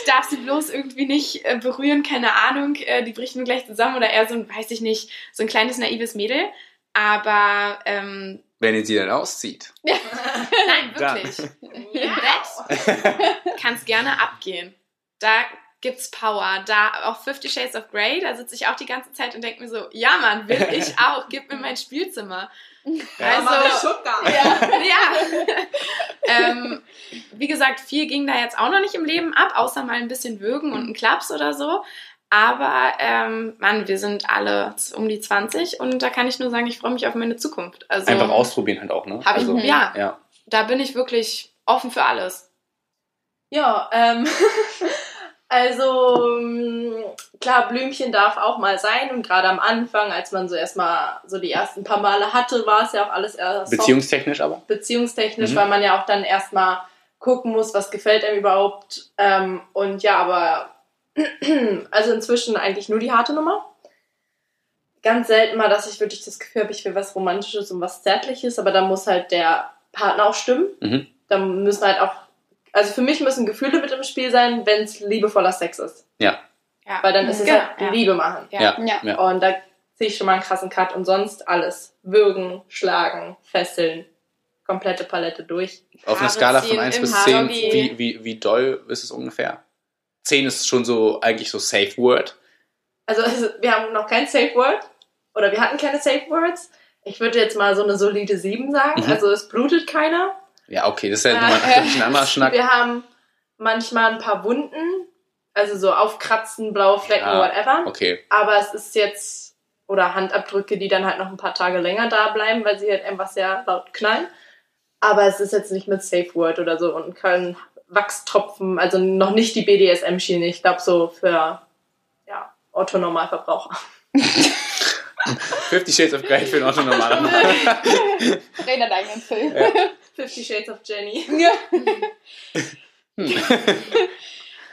darf sie bloß irgendwie nicht äh, berühren, keine Ahnung, äh, die bricht mir gleich zusammen oder eher so ein, weiß ich nicht, so ein kleines naives Mädel. Aber ähm, Wenn ihr sie dann auszieht. <laughs> nein, Dann. wirklich. <laughs> Im Bett kann es gerne abgehen. Da gibt's Power. Da auch Fifty Shades of Grey, da sitze ich auch die ganze Zeit und denke mir so, ja Mann, will <laughs> ich auch, gib mir mein Spielzimmer. Also, Also, Sugar. ja. ähm, wie gesagt, viel ging da jetzt auch noch nicht im Leben ab, außer mal ein bisschen Würgen und ein Klaps oder so. Aber, ähm, Mann, wir sind alle um die 20 und da kann ich nur sagen, ich freue mich auf meine Zukunft. Also, Einfach ausprobieren halt auch, ne? Hab ich, also, ja, ja. da bin ich wirklich offen für alles. Ja, ähm, <laughs> also ähm, klar, Blümchen darf auch mal sein und gerade am Anfang, als man so erstmal so die ersten paar Male hatte, war es ja auch alles eher soft, Beziehungstechnisch aber. beziehungstechnisch, Mhm. weil man ja auch dann erstmal gucken muss, was gefällt einem überhaupt. Ähm, und ja, aber <clears throat> also inzwischen eigentlich nur die harte Nummer. Ganz selten mal, dass ich wirklich das Gefühl habe, ich will was Romantisches und was Zärtliches, aber da muss halt der Partner auch stimmen. Mhm. Da müssen halt auch, also für mich müssen Gefühle mit im Spiel sein, wenn es liebevoller Sex ist. Ja. Weil dann ist es Genau, halt ja. Liebe machen. Ja. Ja. Ja. ja. Und da sehe ich schon mal einen krassen Cut und sonst alles. Würgen, schlagen, fesseln, komplette Palette durch. Auf einer Skala von ziehen 1 im bis 10, Doggy. wie, wie, wie doll ist es ungefähr? 10 ist schon so eigentlich so Safe Word. Also es- wir haben noch kein Safe Word oder wir hatten keine Safe Words. Ich würde jetzt mal so eine solide 7 sagen. Mhm. Also es blutet keiner. Ja, okay, das ist ja Ja. nochmal <laughs> ein anderer Schnack. Wir haben manchmal ein paar Wunden, also so aufkratzen, blaue Flecken, Ja. whatever. Okay. Aber es ist jetzt, oder Handabdrücke, die dann halt noch ein paar Tage länger da bleiben, weil sie halt einfach sehr laut knallen. Aber es ist jetzt nicht mit Safe Word oder so und kein Wachstropfen, also noch nicht die BDSM-Schiene. Ich glaube so für ja, Otto-Normalverbraucher. 50 Shades of Grey für einen Autonormaler. Dreh <laughs> deinen eigenen Film. Ja. Fifty Shades of Jenny. <laughs>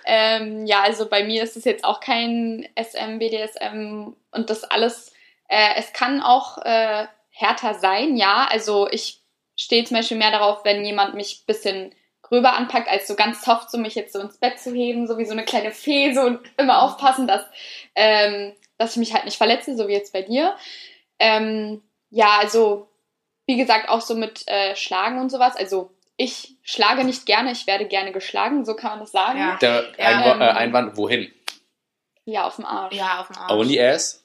Ähm, ja, also bei mir ist es jetzt auch kein SM, BDSM und das alles. Äh, es kann auch äh, härter sein, ja. Also ich stehe zum Beispiel mehr darauf, wenn jemand mich ein bisschen gröber anpackt, als so ganz soft, so mich jetzt so ins Bett zu heben, so wie so eine kleine Fee, so und immer aufpassen, dass, ähm, dass ich mich halt nicht verletze, so wie jetzt bei dir. Ähm, ja, also wie gesagt, auch so mit äh, Schlagen und sowas. Also ich schlage nicht gerne, ich werde gerne geschlagen, so kann man das sagen. Ja. Der Ja, Einwa ähm, äh, Einwand, wohin? Ja, auf dem Arsch. Ja, auf dem Arsch. Only ass?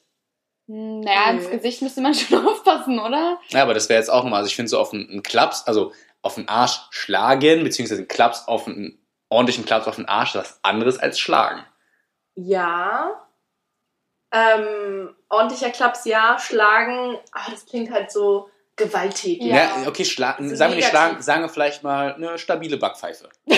Hm, Naja, Nö. ins Gesicht müsste man <laughs> schon aufpassen, oder? Ja, aber das wäre jetzt auch nochmal, also ich finde so auf einen, einen Klaps, also auf den Arsch schlagen, beziehungsweise einen Klaps auf einen ordentlichen Klaps auf den Arsch, was anderes als schlagen. Ja. Ähm, ordentlicher Klaps, ja. Schlagen, aber das klingt halt so gewalttätig. Ja. Ja, okay, schlagen, sagen wir nicht schlagen, sagen wir vielleicht mal eine stabile Backpfeife. <laughs> Boah,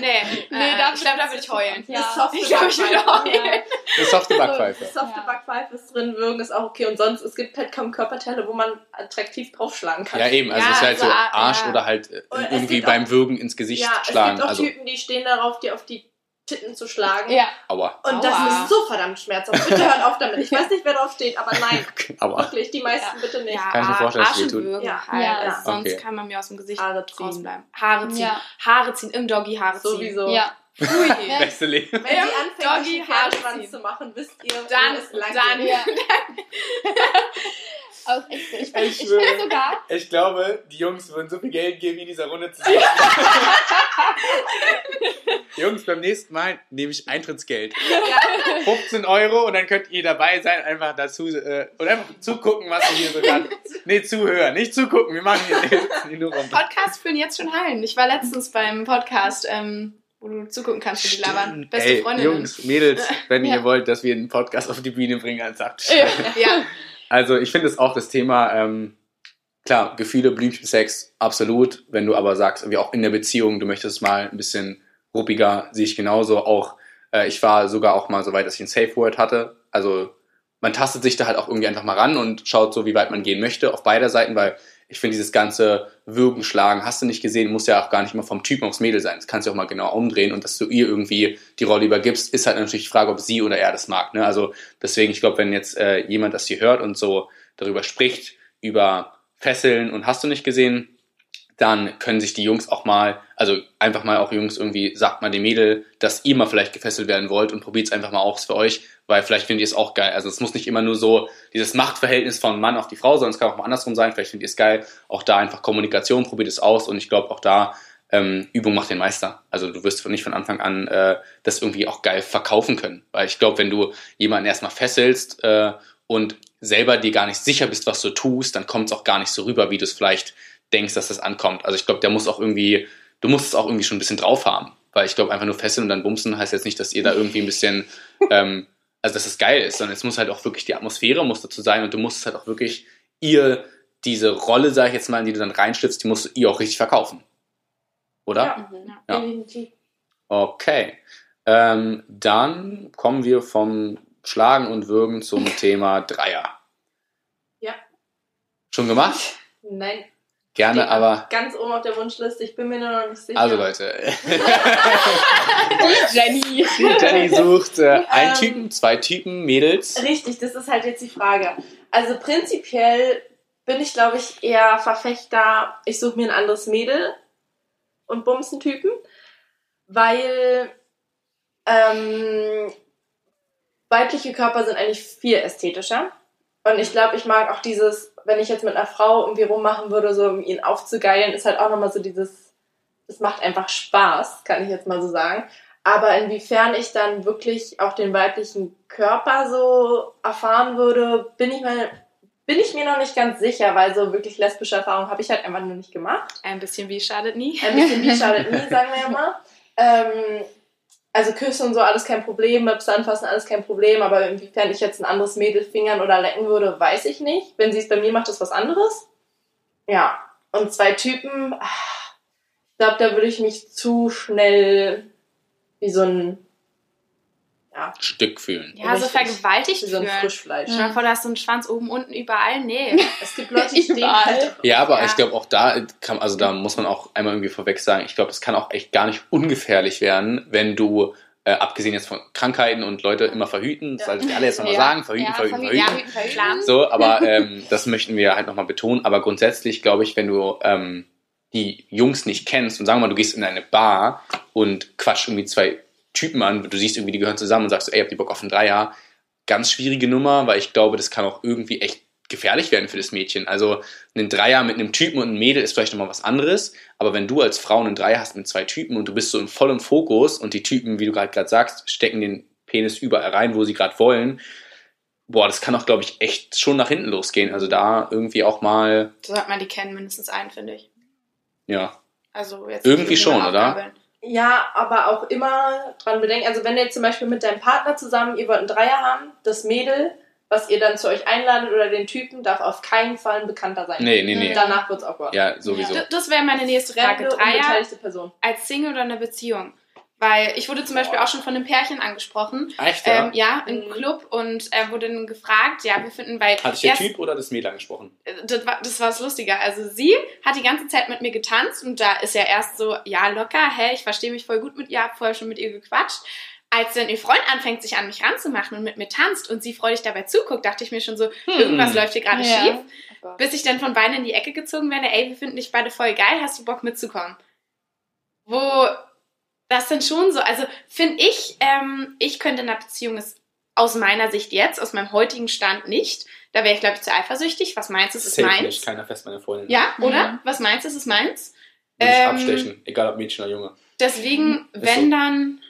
nee, <laughs> nee äh, da- ich glaube, da würde ich heulen. Ja. Das softe Ich glaube, ich würde Backpfeife. heulen. Eine softe Backpfeife. Softe Ja. Backpfeife ist drin, würgen ist auch okay. Und sonst, es gibt halt kaum Körperteile, wo man attraktiv draufschlagen kann. Ja, eben, also Ja, es ist halt also, so ah, Arsch ja. oder halt äh, Und irgendwie beim auch- Würgen ins Gesicht Ja, es schlagen. gibt auch Also, Typen, die stehen darauf, dir auf die Titten zu schlagen. Ja. aua, Und das Aua. ist so verdammt schmerzhaft. Bitte hört auf damit. Ich weiß nicht, wer drauf steht, aber nein. <laughs> aua. Wirklich, die meisten bitte nicht. Ja, Kann ich mir vorstellen, dass. Würgen Ja. halt. Ja. Also sonst Okay. kann man mir aus dem Gesicht Haare ziehen. rausbleiben. Haare ziehen. Ja. Haare ziehen, im Doggy Haare ziehen. Sowieso. Ja. Ui. <laughs> Beste Leben. Wenn sie anfängt, Doggy Haare zu machen, wisst ihr, Dann- es lang dann- ja. <laughs> Aber echt so. Ich, Ich ich, schwöre. sogar, Ich glaube, die Jungs würden so viel Geld geben, in dieser Runde zu sitzen. <laughs> Jungs, beim nächsten Mal nehme ich Eintrittsgeld. 15 Euro und dann könnt ihr dabei sein, einfach dazu äh, und einfach zugucken, was wir hier so gerade. Nee, zuhören, nicht zugucken. Wir machen hier, <laughs> nur rum. Podcasts führen jetzt schon Hallen. Ich war letztens beim Podcast, ähm, wo du zugucken kannst, wie die labern. Beste Ey, Freundinnen. Jungs, Mädels, wenn Ja. ihr wollt, dass wir einen Podcast auf die Bühne bringen, dann sagt Ja. Ja, Also ich finde es auch das Thema, ähm, klar, Gefühle, Blümchensex, absolut. Wenn du aber sagst, wie auch in der Beziehung, du möchtest mal ein bisschen ruppiger, sehe ich genauso. Auch äh, ich war sogar auch mal so weit, dass ich ein Safe Word hatte. Also man tastet sich da halt auch irgendwie einfach mal ran und schaut so, wie weit man gehen möchte auf beider Seiten, weil ich finde dieses ganze Würgen, Schlagen, hast du nicht gesehen, muss ja auch gar nicht immer vom Typen aufs Mädel sein. Das kannst du auch mal genau umdrehen und dass du ihr irgendwie die Rolle übergibst, ist halt natürlich die Frage, ob sie oder er das mag. Ne? Also deswegen, ich glaube, wenn jetzt äh, jemand das hier hört und so darüber spricht, über Fesseln und hast du nicht gesehen, dann können sich die Jungs auch mal, also einfach mal auch Jungs irgendwie, sagt mal dem Mädel, dass ihr mal vielleicht gefesselt werden wollt und probiert es einfach mal aus für euch, weil vielleicht findet ihr es auch geil. Also es muss nicht immer nur so dieses Machtverhältnis von Mann auf die Frau, sondern es kann auch mal andersrum sein. Vielleicht findet ihr es geil. Auch da einfach Kommunikation, probiert es aus und ich glaube auch da ähm, Übung macht den Meister. Also du wirst nicht von Anfang an äh, das irgendwie auch geil verkaufen können, weil ich glaube, wenn du jemanden erstmal fesselst äh, und selber dir gar nicht sicher bist, was du tust, dann kommt es auch gar nicht so rüber, wie du es vielleicht denkst, dass das ankommt. Also ich glaube, der muss auch irgendwie, du musst es auch irgendwie schon ein bisschen drauf haben. Weil ich glaube, einfach nur fesseln und dann bumsen heißt jetzt nicht, dass ihr da irgendwie ein bisschen, <laughs> ähm, also dass es geil ist, sondern es muss halt auch wirklich die Atmosphäre muss dazu sein und du musst halt auch wirklich ihr diese Rolle, sage ich jetzt mal, in die du dann reinschlüpfst, die musst du ihr auch richtig verkaufen. Oder? Ja, Ja. definitiv. Okay. Ähm, dann kommen wir vom Schlagen und Würgen zum <laughs> Thema Dreier. Ja. Schon gemacht? Nein. Gerne, aber. Ganz oben auf der Wunschliste, ich bin mir nur noch nicht sicher. Also Leute, <laughs> Jenny. Jenny sucht äh, einen Ähm, Typen, zwei Typen, Mädels. Richtig, das ist halt jetzt die Frage. Also prinzipiell bin ich, glaube ich, eher Verfechter, ich suche mir ein anderes Mädel und bumsen Typen, weil ähm, weibliche Körper sind eigentlich viel ästhetischer. Und ich glaube, ich mag auch dieses, wenn ich jetzt mit einer Frau irgendwie rummachen würde, so um ihn aufzugeilen, ist halt auch nochmal so dieses, es macht einfach Spaß, kann ich jetzt mal so sagen. Aber inwiefern ich dann wirklich auch den weiblichen Körper so erfahren würde, bin ich mal, bin ich mir noch nicht ganz sicher, weil so wirklich lesbische Erfahrungen habe ich halt einfach nur nicht gemacht. Ein bisschen wie schadet nie. Ein bisschen wie schadet nie, sagen wir ja <laughs> mal. Ähm, also Küssen und so alles kein Problem, Lips anfassen alles kein Problem, aber inwiefern ich jetzt ein anderes Mädel fingern oder lecken würde, weiß ich nicht. Wenn sie es bei mir macht, ist was anderes. Ja. Und zwei Typen, ah, ich glaube, da würde ich mich zu schnell wie so ein, ja, Stück fühlen. Ja, so Richtig. vergewaltigt wie so ein fühlen. Frischfleisch. Stell dir vor, da hast du einen Schwanz oben, unten, überall. Nee. <laughs> Es gibt Leute, die stehen Überall. halt Ja, aber Ja. ich glaube auch da kann, also da muss man auch einmal irgendwie vorweg sagen, ich glaube, das kann auch echt gar nicht ungefährlich werden, wenn du äh, abgesehen jetzt von Krankheiten und Leute immer verhüten, das Ja. sollten wir alle jetzt nochmal Ja. sagen, verhüten, Ja, verhüten, verhüten, verhüten. verhüten, verhüten. Klar. So, aber ähm, das möchten wir halt nochmal betonen. Aber grundsätzlich glaube ich, wenn du ähm, die Jungs nicht kennst und sagen wir mal, du gehst in eine Bar und quatsch irgendwie zwei Typen an, du siehst irgendwie, die gehören zusammen und sagst, ey, habt ihr Bock auf einen Dreier? Ganz schwierige Nummer, weil ich glaube, das kann auch irgendwie echt gefährlich werden für das Mädchen. Also ein Dreier mit einem Typen und einem Mädel ist vielleicht nochmal was anderes, aber wenn du als Frau einen Dreier hast mit zwei Typen und du bist so im vollen Fokus und die Typen, wie du gerade gerade sagst, stecken den Penis überall rein, wo sie gerade wollen, boah, das kann auch, glaube ich, echt schon nach hinten losgehen. Also da irgendwie auch mal, So hat man die kennen, mindestens einen, finde ich. ja, Also jetzt Irgendwie schon, oder? aufgabeln. Ja, aber auch immer dran bedenken, also wenn ihr jetzt zum Beispiel mit deinem Partner zusammen, ihr wollt einen Dreier haben, das Mädel, was ihr dann zu euch einladet oder den Typen, darf auf keinen Fall ein Bekannter sein. nee, nee, nee. Danach wird's awkward. Ja, sowieso. D- Das wäre meine nächste Frage. Fremde, Dreier unbeteiligte Person. als Single oder eine Beziehung? Weil ich wurde zum Beispiel auch schon von einem Pärchen angesprochen. Echt, Ähm, ja, im Mhm. Club und er wurde dann gefragt, ja, wir finden, weil Hat dich der Typ oder das Mädel angesprochen? Äh, das war, das war das Lustige. Also sie hat die ganze Zeit mit mir getanzt und da ist ja erst so, ja, locker, hä, ich verstehe mich voll gut mit ihr, hab vorher schon mit ihr gequatscht. Als dann ihr Freund anfängt, sich an mich ranzumachen und mit mir tanzt und sie freudig dabei zuguckt, dachte ich mir schon so, irgendwas läuft hier gerade Ja. schief. Oh. Bis ich dann von beiden in die Ecke gezogen werde, ey, wir finden dich beide voll geil, hast du Bock mitzukommen? Wo das dann schon so, also finde ich, ähm, ich könnte in einer Beziehung es aus meiner Sicht jetzt, aus meinem heutigen Stand nicht. Da wäre ich, glaube ich, zu eifersüchtig. Was meinst du, es ist Safe meins? nicht, keiner fest meine Freundin. Ja, Mhm. oder? Was meinst du, es ist meins? Ich Ähm, abstechen, egal ob Mädchen oder Junge. Deswegen, Ist wenn so. dann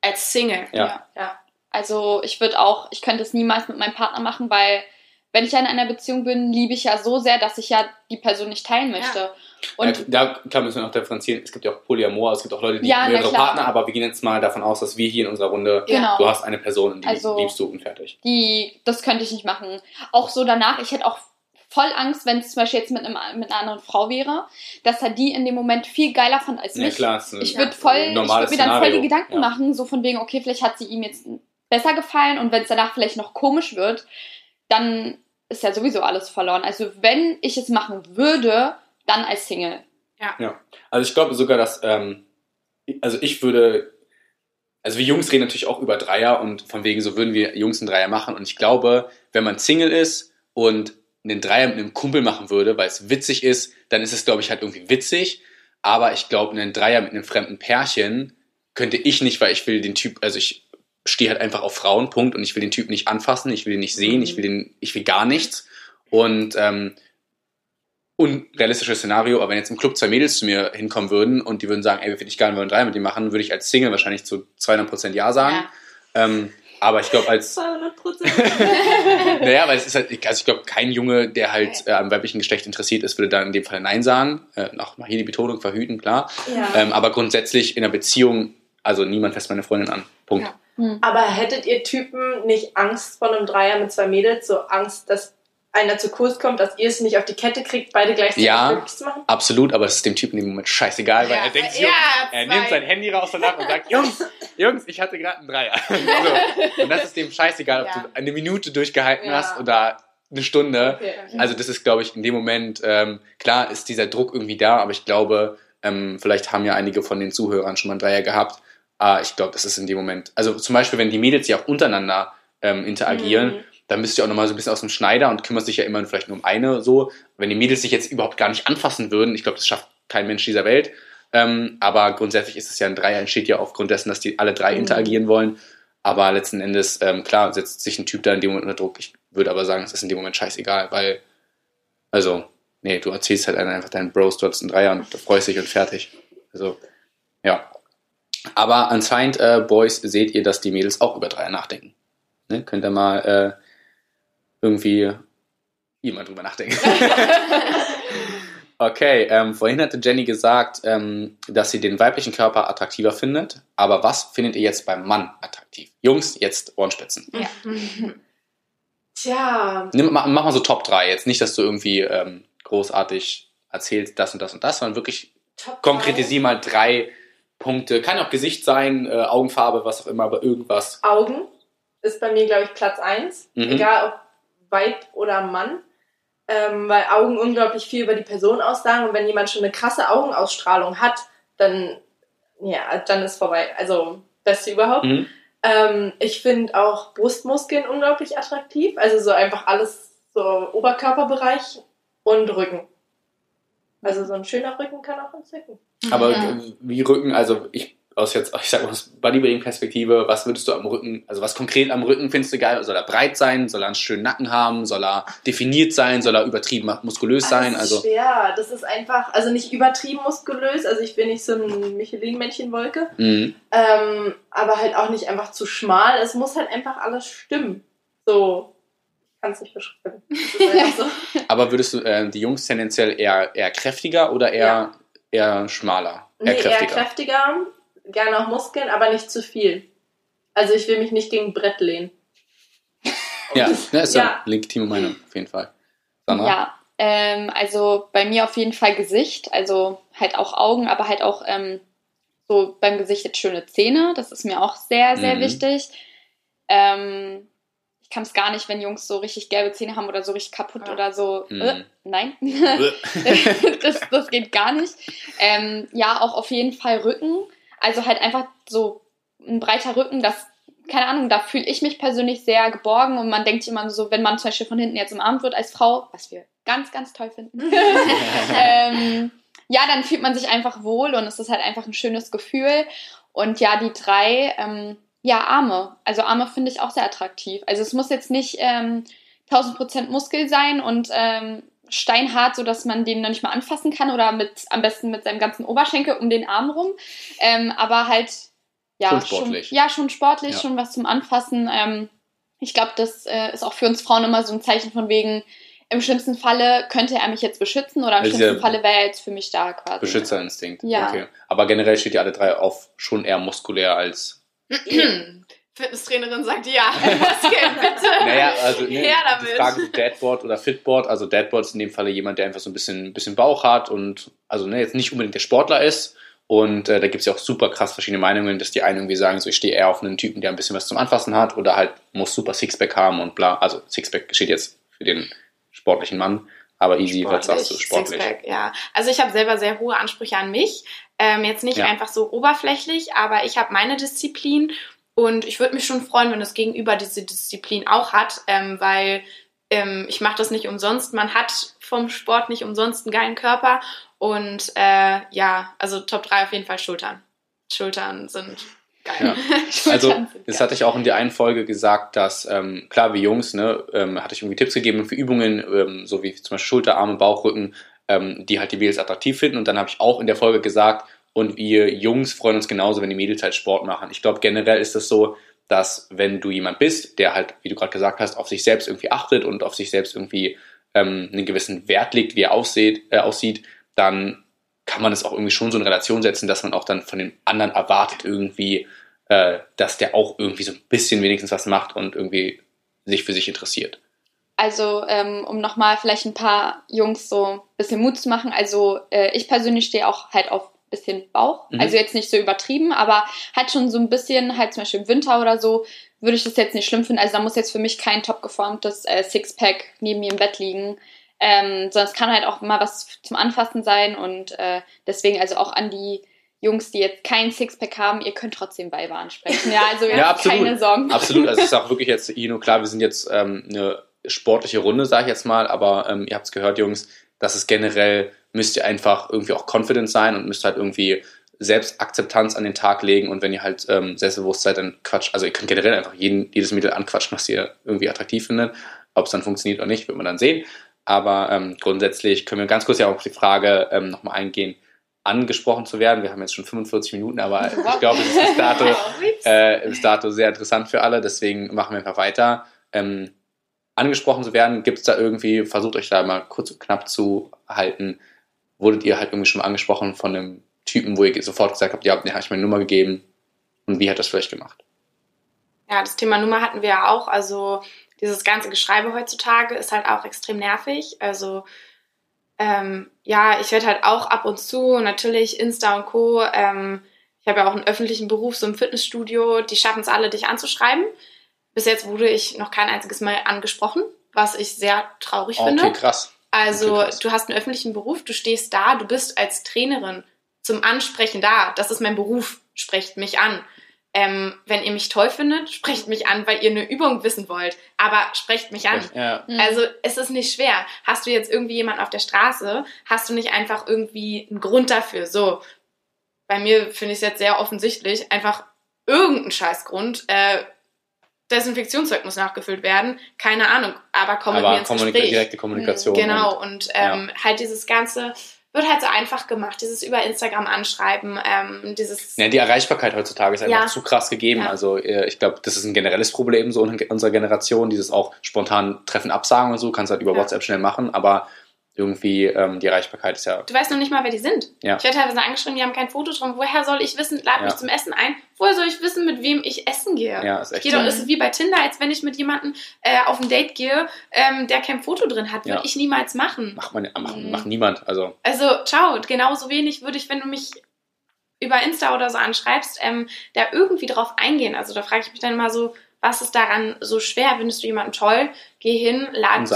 als Single. Ja. Ja. Also ich würde auch, ich könnte es niemals mit meinem Partner machen, weil wenn ich ja in einer Beziehung bin, liebe ich ja so sehr, dass ich ja die Person nicht teilen möchte. Und ja, da klar müssen wir noch differenzieren. Es gibt ja auch Polyamor, es gibt auch Leute, die Ja, mehrere klar. Partner, aber wir gehen jetzt mal davon aus, dass wir hier in unserer Runde, genau. du hast eine Person und die Also- liebst du und fertig. die, das könnte ich nicht machen. Auch so danach, ich hätte auch voll Angst, wenn es zum Beispiel jetzt mit, einem, mit einer anderen Frau wäre, dass er die in dem Moment viel geiler fand als Ja mich. klar, ist ein ich würde voll, ich würde mir dann voll die. Gedanken Ja. machen, so von wegen, okay, vielleicht hat sie ihm jetzt besser gefallen und wenn es danach vielleicht noch komisch wird, dann ist ja sowieso alles verloren. Also wenn ich es machen würde, dann als Single. Ja, also ich glaube sogar, dass, ähm, also ich würde, also wir Jungs reden natürlich auch über Dreier und von wegen so würden wir Jungs einen Dreier machen und ich glaube, wenn man Single ist und einen Dreier mit einem Kumpel machen würde, weil es witzig ist, dann ist es, glaube ich, halt irgendwie witzig, aber ich glaube, einen Dreier mit einem fremden Pärchen könnte ich nicht, weil ich will den Typ, also ich stehe halt einfach auf Frauen, Punkt, und ich will den Typ nicht anfassen, ich will ihn nicht sehen, ich will den, ich will gar nichts und ähm, unrealistisches Szenario, aber wenn jetzt im Club zwei Mädels zu mir hinkommen würden und die würden sagen, ey, wir finden dich geil, wir wollen drei mit dir machen, würde ich als Single wahrscheinlich zu 200% Ja sagen. Ja. Ähm, aber ich glaube, als. 200 <laughs> naja, weil es ist halt, also ich glaube, kein Junge, der halt äh, am weiblichen Geschlecht interessiert ist, würde da in dem Fall Nein sagen. Äh, noch mal hier die Betonung verhüten, klar. Ja. Ähm, aber grundsätzlich in einer Beziehung, also niemand fässt meine Freundin an. Punkt. Ja. Hm. Aber hättet ihr Typen nicht Angst vor einem Dreier mit zwei Mädels, so Angst, dass einer zu kurz kommt, dass ihr es nicht auf die Kette kriegt, beide gleichzeitig ja, zu machen? absolut, aber es ist dem Typen in dem Moment scheißegal, weil ja, er denkt, ja, er nimmt sein Handy raus und ab und sagt, <laughs> Jungs, Jungs, ich hatte gerade einen Dreier. <laughs> so. Und das ist dem scheißegal, ob ja. du eine Minute durchgehalten hast oder eine Stunde. Okay. Also das ist, glaube ich, in dem Moment, ähm, klar ist dieser Druck irgendwie da, aber ich glaube, ähm, vielleicht haben ja einige von den Zuhörern schon mal einen Dreier gehabt. Äh, ich glaube, das ist in dem Moment, also zum Beispiel, wenn die Mädels ja auch untereinander ähm, interagieren, mhm dann bist du ja auch nochmal so ein bisschen aus dem Schneider und kümmerst dich ja immer vielleicht nur um eine so. Wenn die Mädels sich jetzt überhaupt gar nicht anfassen würden, ich glaube, das schafft kein Mensch dieser Welt. Ähm, aber grundsätzlich ist es ja ein Dreier, entsteht ja aufgrund dessen, dass die alle drei mhm. interagieren wollen. Aber letzten Endes, ähm, klar, setzt sich ein Typ da in dem Moment unter Druck. Ich würde aber sagen, es ist in dem Moment scheißegal, weil, also, nee, du erzählst halt einfach deinen Bros, du hast einen Dreier und du freust dich und fertig. Also, ja. Aber anscheinend, äh, Boys, seht ihr, dass die Mädels auch über Dreier nachdenken. Ne? Könnt ihr mal äh, irgendwie jemand drüber nachdenken. <laughs> okay, ähm, vorhin hatte Jenny gesagt, ähm, dass sie den weiblichen Körper attraktiver findet. Aber was findet ihr jetzt beim Mann attraktiv? Jungs, jetzt Ohrenspitzen. Ja. <laughs> Tja. Nimm, mach, mach, mal so Top 3 jetzt. Nicht, dass du irgendwie ähm, großartig erzählst, das und das und das, sondern wirklich Top konkretisier mal drei Punkte. Kann auch Gesicht sein, äh, Augenfarbe, was auch immer, aber irgendwas. Augen ist bei mir, glaube ich, Platz 1. Mhm. Egal ob Weib oder Mann, ähm, weil Augen unglaublich viel über die Person aussagen und wenn jemand schon eine krasse Augenausstrahlung hat, dann, ja, dann ist vorbei. Also, beste überhaupt. Mhm. Ähm, ich finde auch Brustmuskeln unglaublich attraktiv, also so einfach alles so Oberkörperbereich und Rücken. Also so ein schöner Rücken kann auch entzücken. Aber ja. wie Rücken, also ich aus jetzt, ich sag mal aus Bodybuilding-Perspektive, was würdest du am Rücken, also was konkret am Rücken findest du geil? Soll er breit sein? Soll er einen schönen Nacken haben? Soll er definiert sein? Soll er übertrieben muskulös sein? Das ist also schwer. Das ist einfach, also nicht übertrieben muskulös. Also ich bin nicht so ein Michelin-Männchen-Wolke. Mhm. Ähm, aber halt auch nicht einfach zu schmal. Es muss halt einfach alles stimmen. So, kann es nicht beschreiben. <laughs> So. Aber würdest du äh, die Jungs tendenziell eher, eher kräftiger oder eher, ja. Eher schmaler? Eher nee, kräftiger. eher kräftiger gerne auch Muskeln, aber nicht zu viel. Also ich will mich nicht gegen Brett lehnen. <laughs> ja, das <laughs> ist ja eine legitime Meinung, auf jeden Fall. Sandra? Ja, ähm, also bei mir auf jeden Fall Gesicht, also halt auch Augen, aber halt auch ähm, so beim Gesicht jetzt schöne Zähne, das ist mir auch sehr, sehr mhm. wichtig. Ähm, kann es gar nicht, wenn Jungs so richtig gelbe Zähne haben oder so richtig kaputt ja. oder so. Mhm. Äh, nein, <laughs> das, das geht gar nicht. Ähm, ja, auch auf jeden Fall Rücken. Also halt einfach so ein breiter Rücken, das, keine Ahnung, da fühle ich mich persönlich sehr geborgen und man denkt immer so, wenn man zum Beispiel von hinten jetzt umarmt wird als Frau, was wir ganz, ganz toll finden, <laughs> ähm, ja, dann fühlt man sich einfach wohl und es ist halt einfach ein schönes Gefühl. Und ja, die drei, ähm, ja, Arme. Also Arme finde ich auch sehr attraktiv. Also es muss jetzt nicht ähm, 1000% Muskel sein und ähm, steinhart, sodass man den noch nicht mal anfassen kann oder mit am besten mit seinem ganzen Oberschenkel um den Arm rum. Ähm, aber halt, ja, schon sportlich. Schon, ja, schon sportlich, ja. schon was zum Anfassen. Ähm, ich glaube, das äh, ist auch für uns Frauen immer so ein Zeichen von wegen, im schlimmsten Falle könnte er mich jetzt beschützen oder im also schlimmsten Falle wäre er jetzt für mich da quasi. Beschützerinstinkt. Ja. Okay. Aber generell steht ihr alle drei auf schon eher muskulär als. <clears throat> Fitnesstrainerin sagt ja, <laughs> Muskeln bitte. Naja, also ne, Her damit. die Frage Deadboard oder Fitboard. Also Deadboard ist in dem Falle jemand, der einfach so ein bisschen, bisschen Bauch hat und also ne, jetzt nicht unbedingt der Sportler ist. Und äh, da gibt es ja auch super krass verschiedene Meinungen, dass die einen irgendwie sagen, so ich stehe eher auf einen Typen, der ein bisschen was zum Anfassen hat oder halt muss super Sixpack haben und bla. Also Sixpack steht jetzt für den sportlichen Mann. Aber easy, was sagst du, sportlich? Sixpack, ja. Also ich habe selber sehr hohe Ansprüche an mich. Ähm, jetzt nicht ja. einfach so oberflächlich, aber ich habe meine Disziplin und ich würde mich schon freuen, wenn das Gegenüber diese Disziplin auch hat, ähm, weil ähm, ich mache das nicht umsonst. Man hat vom Sport nicht umsonst einen geilen Körper. Und äh, ja, also Top 3 auf jeden Fall Schultern. Schultern sind geil. Ja. <laughs> also, das hatte ich auch in der einen Folge gesagt, dass, ähm, klar, wie Jungs, ne, ähm, hatte ich irgendwie Tipps gegeben für Übungen, ähm, so wie zum Beispiel Schulter, Arme, Bauch, Rücken, ähm, die halt die Mädels attraktiv finden. Und dann habe ich auch in der Folge gesagt, und wir Jungs freuen uns genauso, wenn die Mädels halt Sport machen. Ich glaube, generell ist es das so, dass wenn du jemand bist, der halt, wie du gerade gesagt hast, auf sich selbst irgendwie achtet und auf sich selbst irgendwie ähm, einen gewissen Wert legt, wie er aussieht, äh, aussieht, dann kann man es auch irgendwie schon so in Relation setzen, dass man auch dann von den anderen erwartet irgendwie, äh, dass der auch irgendwie so ein bisschen wenigstens was macht und irgendwie sich für sich interessiert. Also, ähm, um nochmal vielleicht ein paar Jungs so ein bisschen Mut zu machen. Also, äh, ich persönlich stehe auch halt auf bisschen Bauch. Mhm. Also jetzt nicht so übertrieben, aber halt schon so ein bisschen, halt zum Beispiel im Winter oder so, würde ich das jetzt nicht schlimm finden. Also da muss jetzt für mich kein top geformtes äh, Sixpack neben mir im Bett liegen. Ähm, sondern es kann halt auch mal was zum Anfassen sein und äh, deswegen also auch an die Jungs, die jetzt kein Sixpack haben, ihr könnt trotzdem Weiber ansprechen. Ja, also ja, absolut. keine Sorgen. Absolut, also ich <laughs> sage wirklich jetzt, Ino, klar, wir sind jetzt ähm, eine sportliche Runde, sage ich jetzt mal, aber ähm, ihr habt es gehört, Jungs, dass es generell müsst ihr einfach irgendwie auch confident sein und müsst halt irgendwie Selbstakzeptanz an den Tag legen und wenn ihr halt ähm, selbstbewusst seid, dann quatsch. Also ihr könnt generell einfach jeden, jedes Mittel anquatschen, was ihr irgendwie attraktiv findet. Ob es dann funktioniert oder nicht, wird man dann sehen. Aber ähm, grundsätzlich können wir ganz kurz ja auch auf die Frage ähm, nochmal eingehen, angesprochen zu werden. Wir haben jetzt schon 45 Minuten, aber ich glaube, es ist bis dato, <laughs> äh, bis dato sehr interessant für alle. Deswegen machen wir einfach weiter. Ähm, angesprochen zu werden, gibt es da irgendwie, versucht euch da mal kurz und knapp zu halten, wurdet ihr halt irgendwie schon mal angesprochen von einem Typen, wo ihr sofort gesagt habt, ja, der habe ich meine Nummer gegeben und wie hat das für euch gemacht? Ja, das Thema Nummer hatten wir ja auch. Also dieses ganze Geschreibe heutzutage ist halt auch extrem nervig. Also ähm, ja, ich werde halt auch ab und zu natürlich Insta und Co. Ähm, ich habe ja auch einen öffentlichen Beruf, so im Fitnessstudio. Die schaffen es alle, dich anzuschreiben. Bis jetzt wurde ich noch kein einziges Mal angesprochen, was ich sehr traurig okay, finde. Okay, krass. Also okay, krass. du hast einen öffentlichen Beruf, du stehst da, du bist als Trainerin zum Ansprechen da. Das ist mein Beruf, sprecht mich an. Ähm, wenn ihr mich toll findet, sprecht mich an, weil ihr eine Übung wissen wollt. Aber sprecht mich an. Ja. Mhm. Also es ist nicht schwer. Hast du jetzt irgendwie jemanden auf der Straße, hast du nicht einfach irgendwie einen Grund dafür. So, bei mir finde ich es jetzt sehr offensichtlich, einfach irgendeinen Scheißgrund. Äh, Desinfektionszeug muss nachgefüllt werden. Keine Ahnung, aber komm aber mit mir ins Kommunik Gespräch. direkte Kommunikation. Genau, und, und ähm, ja. halt dieses ganze wird halt so einfach gemacht, dieses über Instagram anschreiben, ähm, dieses... Ja, die Erreichbarkeit heutzutage ist einfach ja. zu krass gegeben. Ja. Also äh, ich glaube, das ist ein generelles Problem so in unserer Generation, dieses auch spontan Treffen absagen und so, kannst halt über WhatsApp schnell machen, aber irgendwie ähm, die Erreichbarkeit ist ja. Du weißt noch nicht mal, wer die sind. Ja. Ich werde teilweise angeschrieben, die haben kein Foto drin. Woher soll ich wissen, lad ja. mich zum Essen ein? Woher soll ich wissen, mit wem ich essen gehe? Ja, ist echt. Jeder ist wie bei Tinder, als wenn ich mit jemandem äh, auf ein Date gehe, ähm, der kein Foto drin hat, würde ja. ich niemals machen. Macht man, macht, mhm. macht niemand. Also. Also, ciao. Genauso wenig würde ich, wenn du mich über Insta oder so anschreibst, ähm, da irgendwie drauf eingehen. Also da frage ich mich dann immer so, was ist daran so schwer? Findest du jemanden toll? Geh hin, lad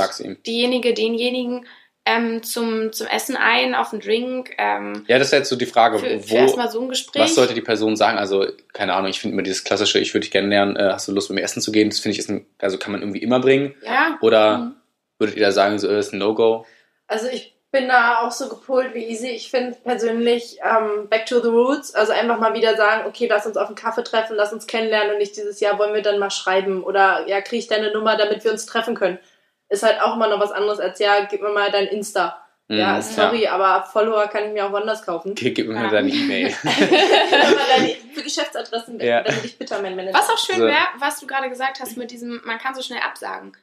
diejenige, denjenigen ähm, zum, zum Essen ein, auf einen Drink. Ähm, ja, das ist jetzt so die Frage, für, für wo, so ein Gespräch. was sollte die Person sagen? Also, keine Ahnung, ich finde immer dieses klassische, ich würde dich kennenlernen, äh, hast du Lust mit mir essen zu gehen? Das finde ich ist ein, also kann man irgendwie immer bringen. Ja. Oder mhm. würdet ihr da sagen, so äh, ist ein No-Go? Also ich bin da auch so gepolt wie Easy. Ich finde persönlich ähm, back to the roots, also einfach mal wieder sagen, okay, lass uns auf einen Kaffee treffen, lass uns kennenlernen und nicht dieses Jahr wollen wir dann mal schreiben oder ja, kriege ich deine Nummer, damit wir uns treffen können ist halt auch immer noch was anderes als, ja, gib mir mal dein Insta. Mhm, ja, sorry, ja. aber Follower kann ich mir auch woanders kaufen. Okay, gib mir ja. deine E-Mail. <laughs> <laughs> für Geschäftsadressen, ja. damit ich bitter mein Manager. Was auch schön wäre, was du gerade gesagt hast mit diesem, man kann so schnell absagen.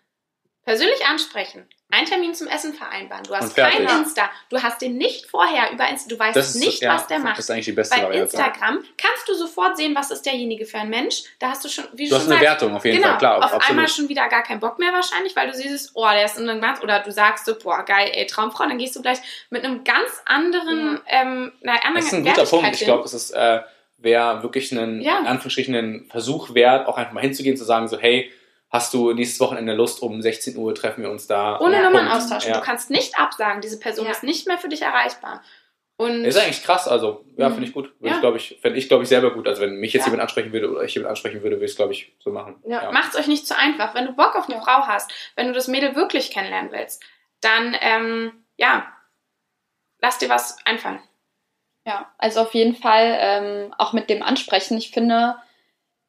Persönlich ansprechen einen Termin zum Essen vereinbaren. Du hast kein Insta. Du hast den nicht vorher über Insta. Du weißt ist, nicht, ja, was der macht. Das ist eigentlich die beste Bei Variante. Instagram kannst du sofort sehen, was ist derjenige für ein Mensch. Da hast du schon, wie du, du hast schon eine sagst, Wertung auf jeden genau, Fall, klar. Auf absolut. einmal schon wieder gar keinen Bock mehr wahrscheinlich, weil du siehst, oh, der ist in einem ganz, oder du sagst so, boah, geil, ey, Traumfrau, dann gehst du gleich mit einem ganz anderen, ja. ähm, einer anderen Das ist ein guter Punkt. Ich glaube, es ist, äh, wäre wirklich einen, ja. in Anführungsstrichen, einen Versuch wert, auch einfach mal hinzugehen, zu sagen so, hey, hast du nächstes Wochenende Lust, um 16 Uhr treffen wir uns da. Ohne Ja. Nummern austauschen. Ja. Du kannst nicht absagen, diese Person Ja. ist nicht mehr für dich erreichbar. Und Ist eigentlich krass, also ja, Mhm. finde ich gut. Würde Ja. ich, glaube ich, fände ich, glaube ich, selber gut. Also wenn mich jetzt Ja. jemand ansprechen würde oder ich jemand ansprechen würde, würde ich es, glaube ich, so machen. Ja. macht's euch nicht zu einfach. Wenn du Bock auf eine Frau hast, wenn du das Mädel wirklich kennenlernen willst, dann ähm, ja, lass dir was einfallen. Ja, also auf jeden Fall ähm, auch mit dem Ansprechen. Ich finde,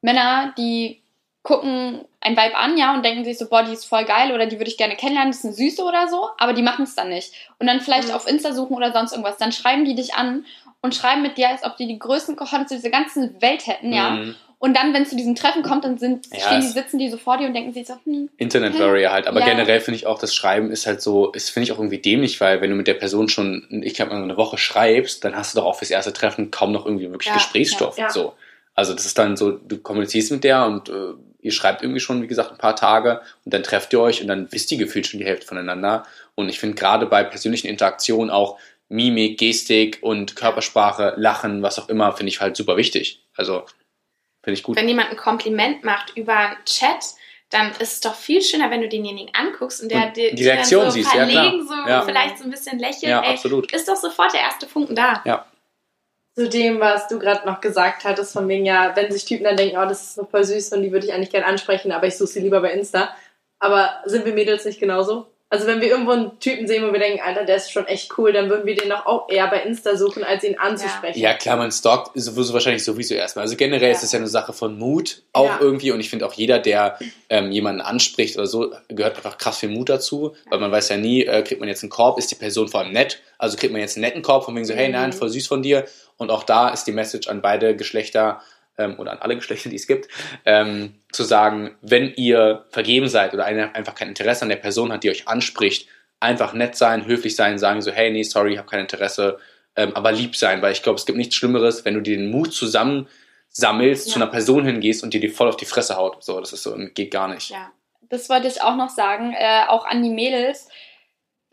Männer, die gucken ein Vibe an, ja, und denken sich so, boah, die ist voll geil oder die würde ich gerne kennenlernen, das ist eine Süße oder so, aber die machen es dann nicht. Und dann vielleicht Mhm. auf Insta suchen oder sonst irgendwas. Dann schreiben die dich an und schreiben mit dir, als ob die die größten Cojones dieser ganzen Welt hätten, ja. Mhm. Und dann, wenn es zu diesem Treffen kommt, dann sind, Ja, stehen die, sitzen die so vor dir und denken sich so, hm, Internet Warrior halt. Aber Ja. generell finde ich auch, das Schreiben ist halt so, ist finde ich auch irgendwie dämlich, weil wenn du mit der Person schon, ich glaube, eine Woche schreibst, dann hast du doch auch fürs erste Treffen kaum noch irgendwie wirklich Ja, Gesprächsstoff. ja, ja. So. Also das ist dann so, du kommunizierst mit der und äh, ihr schreibt irgendwie schon, wie gesagt, ein paar Tage und dann trefft ihr euch und dann wisst ihr gefühlt schon die Hälfte voneinander. Und ich finde gerade bei persönlichen Interaktionen auch Mimik, Gestik und Körpersprache, Lachen, was auch immer, finde ich halt super wichtig. Also finde ich gut. Wenn jemand ein Kompliment macht über Chat, dann ist es doch viel schöner, wenn du denjenigen anguckst und der Und dir die dir Reaktion so siehst, ja, klar. verlegen, so Ja. vielleicht so ein bisschen lächeln. Ja, ey, absolut. ist doch sofort der erste Funken da. Zu dem, was du gerade noch gesagt hattest, von wegen, ja, wenn sich Typen dann denken, oh, das ist so voll süß und die würde ich eigentlich gerne ansprechen, aber ich suche sie lieber bei Insta. Aber sind wir Mädels nicht genauso? Also wenn wir irgendwo einen Typen sehen, wo wir denken, Alter, der ist schon echt cool, dann würden wir den doch auch eher bei Insta suchen, als ihn anzusprechen. Ja, klar, man stalkt sowieso wahrscheinlich sowieso erstmal. Also generell ist Ja. es ja eine Sache von Mut auch Ja. irgendwie und ich finde auch jeder, der ähm, jemanden anspricht oder so, gehört einfach krass viel Mut dazu, weil man weiß ja nie, äh, kriegt man jetzt einen Korb, ist die Person vor allem nett, also kriegt man jetzt einen netten Korb von wegen so, hey, Mhm. nein, voll süß von dir und auch da ist die Message an beide Geschlechter ähm, oder an alle Geschlechter, die es gibt, ähm, zu sagen, wenn ihr vergeben seid oder eine, einfach kein Interesse an der Person hat, die euch anspricht, einfach nett sein, höflich sein, sagen so, hey, nee, sorry, ich habe kein Interesse, ähm, aber lieb sein, weil ich glaube, es gibt nichts Schlimmeres, wenn du dir den Mut zusammen sammelst, Ja. zu einer Person hingehst und dir die voll auf die Fresse haut. So, das ist so, geht gar nicht. Ja. das wollte ich auch noch sagen, äh, auch an die Mädels.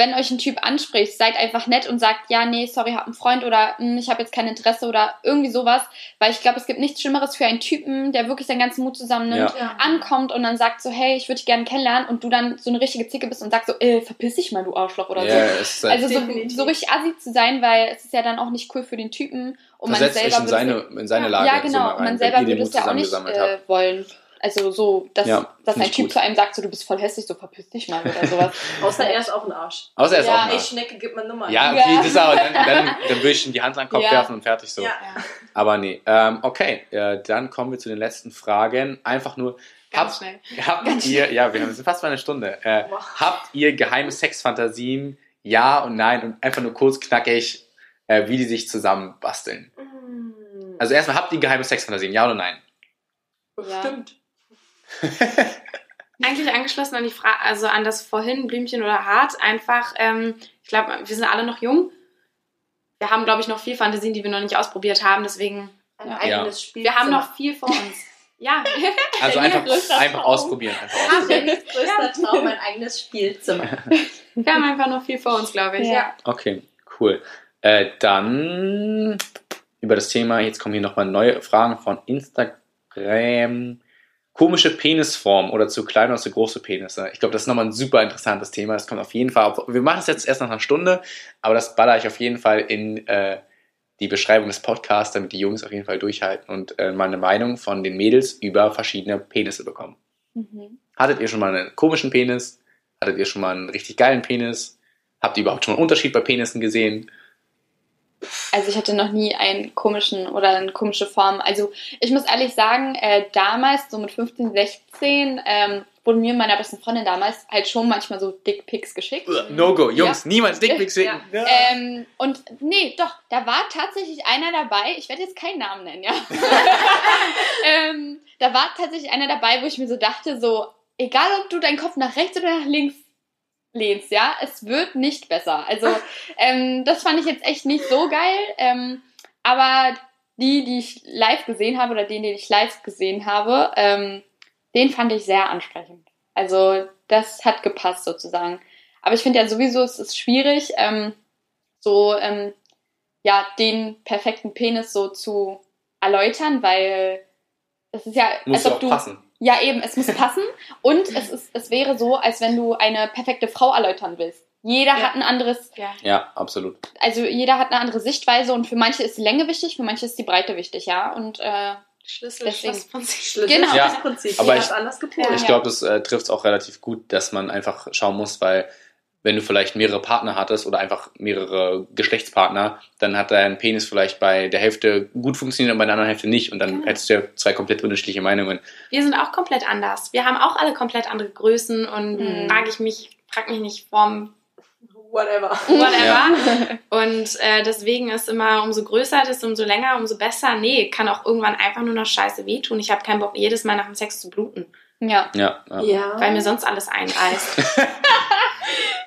Wenn euch ein Typ anspricht, seid einfach nett und sagt, ja, nee, sorry, hab einen Freund oder hm, ich habe jetzt kein Interesse oder irgendwie sowas. Weil ich glaube, es gibt nichts Schlimmeres für einen Typen, der wirklich seinen ganzen Mut zusammennimmt, Ja. ankommt und dann sagt so, hey, ich würde dich gerne kennenlernen und du dann so eine richtige Zicke bist und sagst so, äh, verpiss dich mal, du Arschloch oder Ja, so. halt, Also so, so richtig assi zu sein, weil es ist ja dann auch nicht cool für den Typen und man versetzt euch selber in seine, in seine ja, Lage. Ja, so genau. und man selber würde Mut es ja auch nicht äh, wollen. Also so, dass, Ja, dass ein ich Typ gut. zu einem sagt, so du bist voll hässlich, so verpiss dich mal oder sowas. <laughs> Außer er ist auch ein Arsch. Außer er ist Ja, auch Ey, mal. Schnecke, gib mal Nummer. Ja, Ja. okay, das ist aber, dann, dann, <laughs> dann würde ich ihm die Hand an den Kopf Ja. werfen und fertig so. Ja. Ja. Aber nee. Ähm, okay, äh, dann kommen wir zu den letzten Fragen. Einfach nur, Ganz habt, schnell. habt ihr, ja, wir haben sind fast bei einer Stunde. Äh, habt ihr geheime Sexfantasien? Ja und nein und einfach nur kurz knackig, äh, wie die sich zusammen basteln. Mm. Also erstmal, habt ihr geheime Sexfantasien? Ja oder nein? Bestimmt. <laughs> Eigentlich angeschlossen an die Frage, also an das vorhin Blümchen oder Hart, einfach, ähm, ich glaube, wir sind alle noch jung. Wir haben, glaube ich, noch viel Fantasien, die wir noch nicht ausprobiert haben, deswegen, Ein Ja. eigenes Spiel. wir haben noch viel vor uns. Ja, <laughs> Also einfach, einfach ausprobieren. Einfach ausprobieren. größter Traum, ein eigenes Spielzimmer. wir haben einfach noch viel vor uns, glaube ich. Ja. Okay, cool. Äh, dann über das Thema, jetzt kommen hier nochmal neue Fragen von Instagram. Komische Penisform oder zu kleine oder zu große Penisse. Ich glaube, das ist nochmal ein super interessantes Thema. Das kommt auf jeden Fall auf. Wir machen es jetzt erst nach einer Stunde, aber das baller ich auf jeden Fall in äh, die Beschreibung des Podcasts, damit die Jungs auf jeden Fall durchhalten und äh, mal eine Meinung von den Mädels über verschiedene Penisse bekommen. Mhm. Hattet ihr schon mal einen komischen Penis? Hattet ihr schon mal einen richtig geilen Penis? Habt ihr überhaupt schon mal einen Unterschied bei Penissen gesehen? Also ich hatte noch nie einen komischen oder eine komische Form. Also ich muss ehrlich sagen, äh, damals, so mit 15, 16, ähm, wurden mir und meiner besten Freundin damals halt schon manchmal so Dickpics geschickt. No go, Jungs, niemals Dickpics schicken. Ja. Ähm, und nee, doch, da war tatsächlich einer dabei, ich werde jetzt keinen Namen nennen, ja. <laughs> ähm, da war tatsächlich einer dabei, wo ich mir so dachte, so, egal ob du deinen Kopf nach rechts oder nach links lehnst, ja, es wird nicht besser. Also, <laughs> ähm, das fand ich jetzt echt nicht so geil. Ähm, aber die, die ich live gesehen habe, oder den, den ich live gesehen habe, ähm, den fand ich sehr ansprechend. Also, das hat gepasst sozusagen. Aber ich finde ja sowieso, es ist schwierig, ähm, so, ähm, ja, den perfekten Penis so zu erläutern, weil Das ist ja, Muss als ob du. passen. Ja, eben, es muss <laughs> passen. Und es, ist, es wäre so, als wenn du eine perfekte Frau erläutern willst. Jeder Ja. hat ein anderes, Ja. Ja, absolut. also jeder hat eine andere Sichtweise und für manche ist die Länge wichtig, für manche ist die Breite wichtig, ja. Und äh, Schlüssel, Deswegen. Schlüssel Genau. Ja, das Prinzip. aber ich-. Ich glaube, das äh, trifft es auch relativ gut, dass man einfach schauen muss, weil wenn du vielleicht mehrere Partner hattest oder einfach mehrere Geschlechtspartner, dann hat dein Penis vielleicht bei der Hälfte gut funktioniert und bei der anderen Hälfte nicht und dann Genau. hättest du ja zwei komplett unterschiedliche Meinungen. Wir sind auch komplett anders. Wir haben auch alle komplett andere Größen und Mhm. frage ich mich, frag mich nicht Form, Whatever. whatever. Ja. <laughs> Und äh, deswegen ist immer, umso größer das, umso länger, umso besser. Nee, kann auch irgendwann einfach nur noch scheiße wehtun. Ich habe keinen Bock, jedes Mal nach dem Sex zu bluten, ja. Ja, ja. Ja. weil mir sonst alles einreißt. <laughs> <laughs>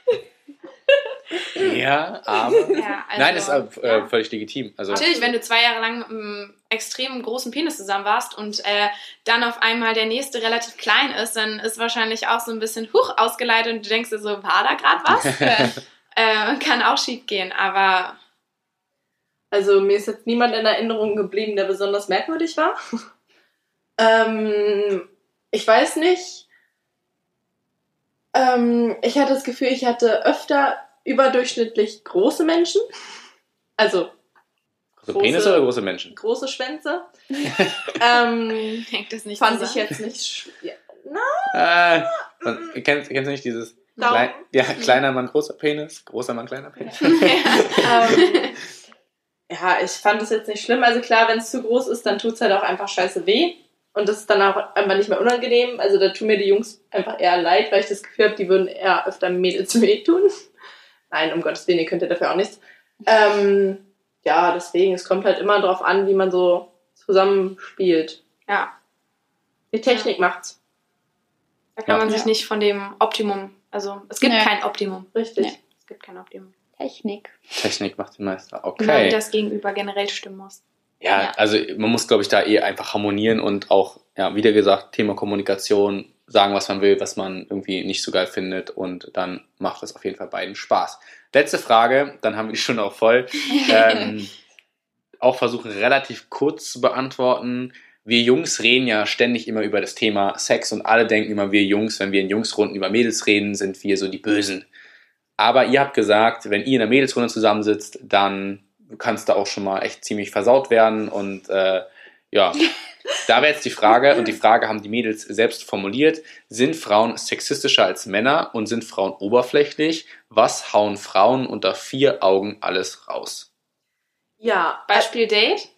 ja aber. <laughs> Ja, also, Nein, ist äh, ja. völlig legitim. Also, Natürlich, wenn du zwei Jahre lang mit einem extrem großen Penis zusammen warst und äh, dann auf einmal der nächste relativ klein ist, dann ist wahrscheinlich auch so ein bisschen hoch ausgeleitet und du denkst dir so, war da gerade was? <laughs> äh, kann auch schief gehen, aber Also mir ist jetzt niemand in Erinnerung geblieben, der besonders merkwürdig war. <laughs> ähm, ich weiß nicht. Ähm, ich hatte das Gefühl, ich hatte öfter überdurchschnittlich große Menschen. Also große Penis große- oder große Menschen? große Schwänze. <laughs> ähm, hängt das nicht fand ich jetzt nicht. Ja, na, Äh, man, kennst, kennst du nicht dieses klein, ja, kleiner Mann, großer Penis, großer Mann, kleiner Penis? <laughs> <laughs> ähm, ja, ich fand es jetzt nicht schlimm. Also klar, wenn es zu groß ist, dann tut es halt auch einfach scheiße weh. Und das ist dann auch einfach nicht mehr unangenehm. Also da tun mir die Jungs einfach eher leid, weil ich das Gefühl habe, die würden eher öfter Mädels wehtun. Nein, um Gottes Willen, ihr könnt ja dafür auch nichts. Ähm, ja, deswegen, es kommt halt immer drauf an, wie man so zusammenspielt. Ja, Die Technik macht's. da kann Ja. man sich Ja. nicht von dem Optimum, also es gibt Nee. kein Optimum. Richtig. Nee. Es gibt kein Optimum. Technik. Technik macht den Meister. Genau, Okay. wie das Gegenüber generell stimmen muss. Ja, Ja. also man muss, glaube ich, da eh einfach harmonieren und auch, ja, wieder gesagt, Thema Kommunikation, sagen, was man will, was man irgendwie nicht so geil findet und dann macht das auf jeden Fall beiden Spaß. Letzte Frage, dann haben wir die Stunde auch voll. <laughs> Ähm, auch versuchen relativ kurz zu beantworten. Wir Jungs reden ja ständig immer über das Thema Sex und alle denken immer, wir Jungs, wenn wir in Jungsrunden über Mädels reden, sind wir so die Bösen. Aber ihr habt gesagt, wenn ihr in einer Mädelsrunde zusammensitzt, dann kann es da auch schon mal echt ziemlich versaut werden. Und äh, ja, <laughs> da wäre jetzt die Frage, und die Frage haben die Mädels selbst formuliert, sind Frauen sexistischer als Männer und sind Frauen oberflächlich? Was hauen Frauen unter vier Augen alles raus? Ja. Beispiel Date.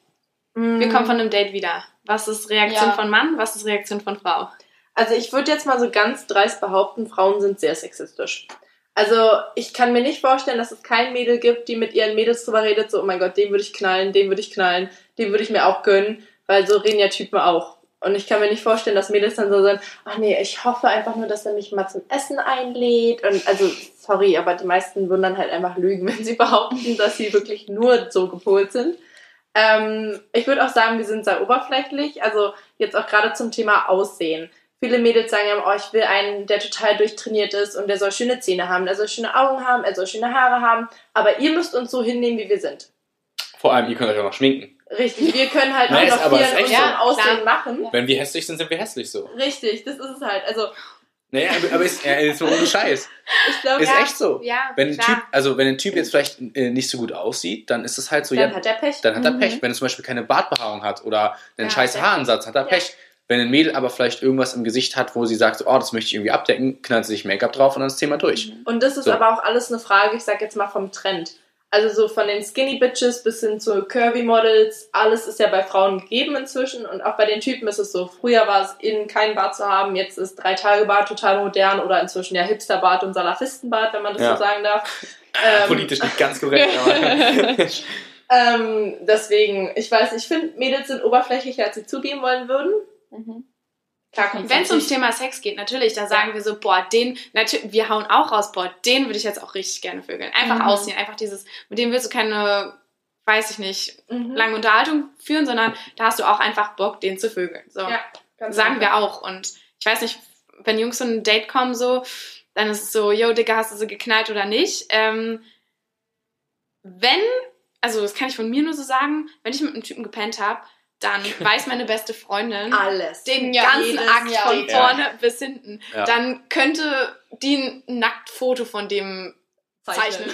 Mm, Wir kommen von einem Date wieder. Was ist Reaktion Ja. von Mann? Was ist Reaktion von Frau? Also ich würde jetzt mal so ganz dreist behaupten, Frauen sind sehr sexistisch. Also ich kann mir nicht vorstellen, dass es kein Mädel gibt, die mit ihren Mädels drüber redet, so, oh mein Gott, den würde ich knallen, den würde ich knallen, den würde ich mir auch gönnen, weil so reden ja Typen auch. Und ich kann mir nicht vorstellen, dass Mädels dann so sagen, ach nee, ich hoffe einfach nur, dass er mich mal zum Essen einlädt. Und also, sorry, aber die meisten würden dann halt einfach lügen, <laughs> wenn sie behaupten, dass sie wirklich nur so gepolt sind. Ähm, ich würde auch sagen, wir sind sehr oberflächlich. Also jetzt auch gerade zum Thema Aussehen. Viele Mädels sagen ja, oh, ich will einen, der total durchtrainiert ist und der soll schöne Zähne haben, der soll schöne Augen haben, er soll schöne Haare haben. Aber ihr müsst uns so hinnehmen, wie wir sind. Vor allem, ihr könnt euch auch noch schminken. Richtig, wir können halt Nein, auch noch viel so. Aussehen Klar. machen. Wenn wir hässlich sind, sind wir hässlich so. Richtig, das ist es halt. Also Naja, aber, aber ist, ja, ist ohne Scheiß. ich glaube, Ist Ja. echt so. Ja, Wenn ein. Typ, also wenn ein Typ jetzt vielleicht äh, nicht so gut aussieht, dann ist es halt so, dann ja, hat er Pech. dann hat er Mhm. Pech. Wenn er zum Beispiel keine Bartbehaarung hat oder einen Ja, scheiß ja. Haaransatz, hat er Ja. Pech. Wenn ein Mädel aber vielleicht irgendwas im Gesicht hat, wo sie sagt, oh, das möchte ich irgendwie abdecken, knallt sie sich Make-up drauf und dann ist das Thema durch. Und das ist So. aber auch alles eine Frage, ich sag jetzt mal vom Trend. Also so von den Skinny Bitches bis hin zu Curvy Models, alles ist ja bei Frauen gegeben inzwischen und auch bei den Typen ist es so. Früher war es in kein Bart zu haben, jetzt ist drei Tage Bart total modern oder inzwischen ja Hipsterbart und Salafistenbart, wenn man das Ja. so sagen darf. <laughs> Ähm, Politisch nicht ganz korrekt, <laughs> aber. <laughs> ähm, deswegen, ich weiß, ich finde Mädels sind oberflächlicher, als sie zugeben wollen würden. Mhm. Klar, Wenn es ums Thema Sex geht, natürlich, da sagen wir so, boah, den, wir hauen auch raus, boah, den würde ich jetzt auch richtig gerne vögeln. Einfach Mhm. aussehen, einfach dieses, mit dem willst du keine, weiß ich nicht, Mhm. lange Unterhaltung führen, sondern da hast du auch einfach Bock, den zu vögeln. So. Ja, ganz sagen wir auch. Und ich weiß nicht, wenn Jungs so ein Date kommen, so, dann ist es so, yo, Digga, hast du sie geknallt oder nicht? Ähm, wenn, also das kann ich von mir nur so sagen, wenn ich mit einem Typen gepennt habe dann <laughs> weiß meine beste Freundin Alles. den Ja, ganzen Akt Jahr. von Ja. vorne bis hinten. Ja. Dann könnte die ein Nacktfoto von dem zeichnen.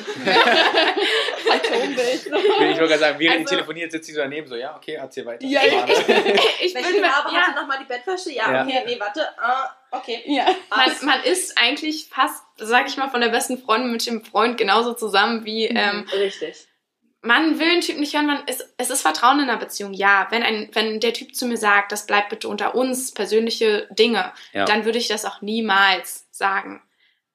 Phantombild. <laughs> Ich wollte gerade sagen, während Also- ihr telefoniert, sitzt sie so daneben, so, ja, okay, erzähl weiter. Ja, Schade. <laughs> ich Welche bin mir, Farbe ja, nochmal die Bettwäsche? Ja, Ja. okay, nee, warte. Ah, okay. ja. man, man ist eigentlich fast, sag ich mal, von der besten Freundin mit dem Freund genauso zusammen wie Mhm. ähm, Richtig. Man will einen Typ nicht hören, man ist, es ist Vertrauen in einer Beziehung, ja. Wenn, ein, wenn der Typ zu mir sagt, das bleibt bitte unter uns, persönliche Dinge, Ja. dann würde ich das auch niemals sagen.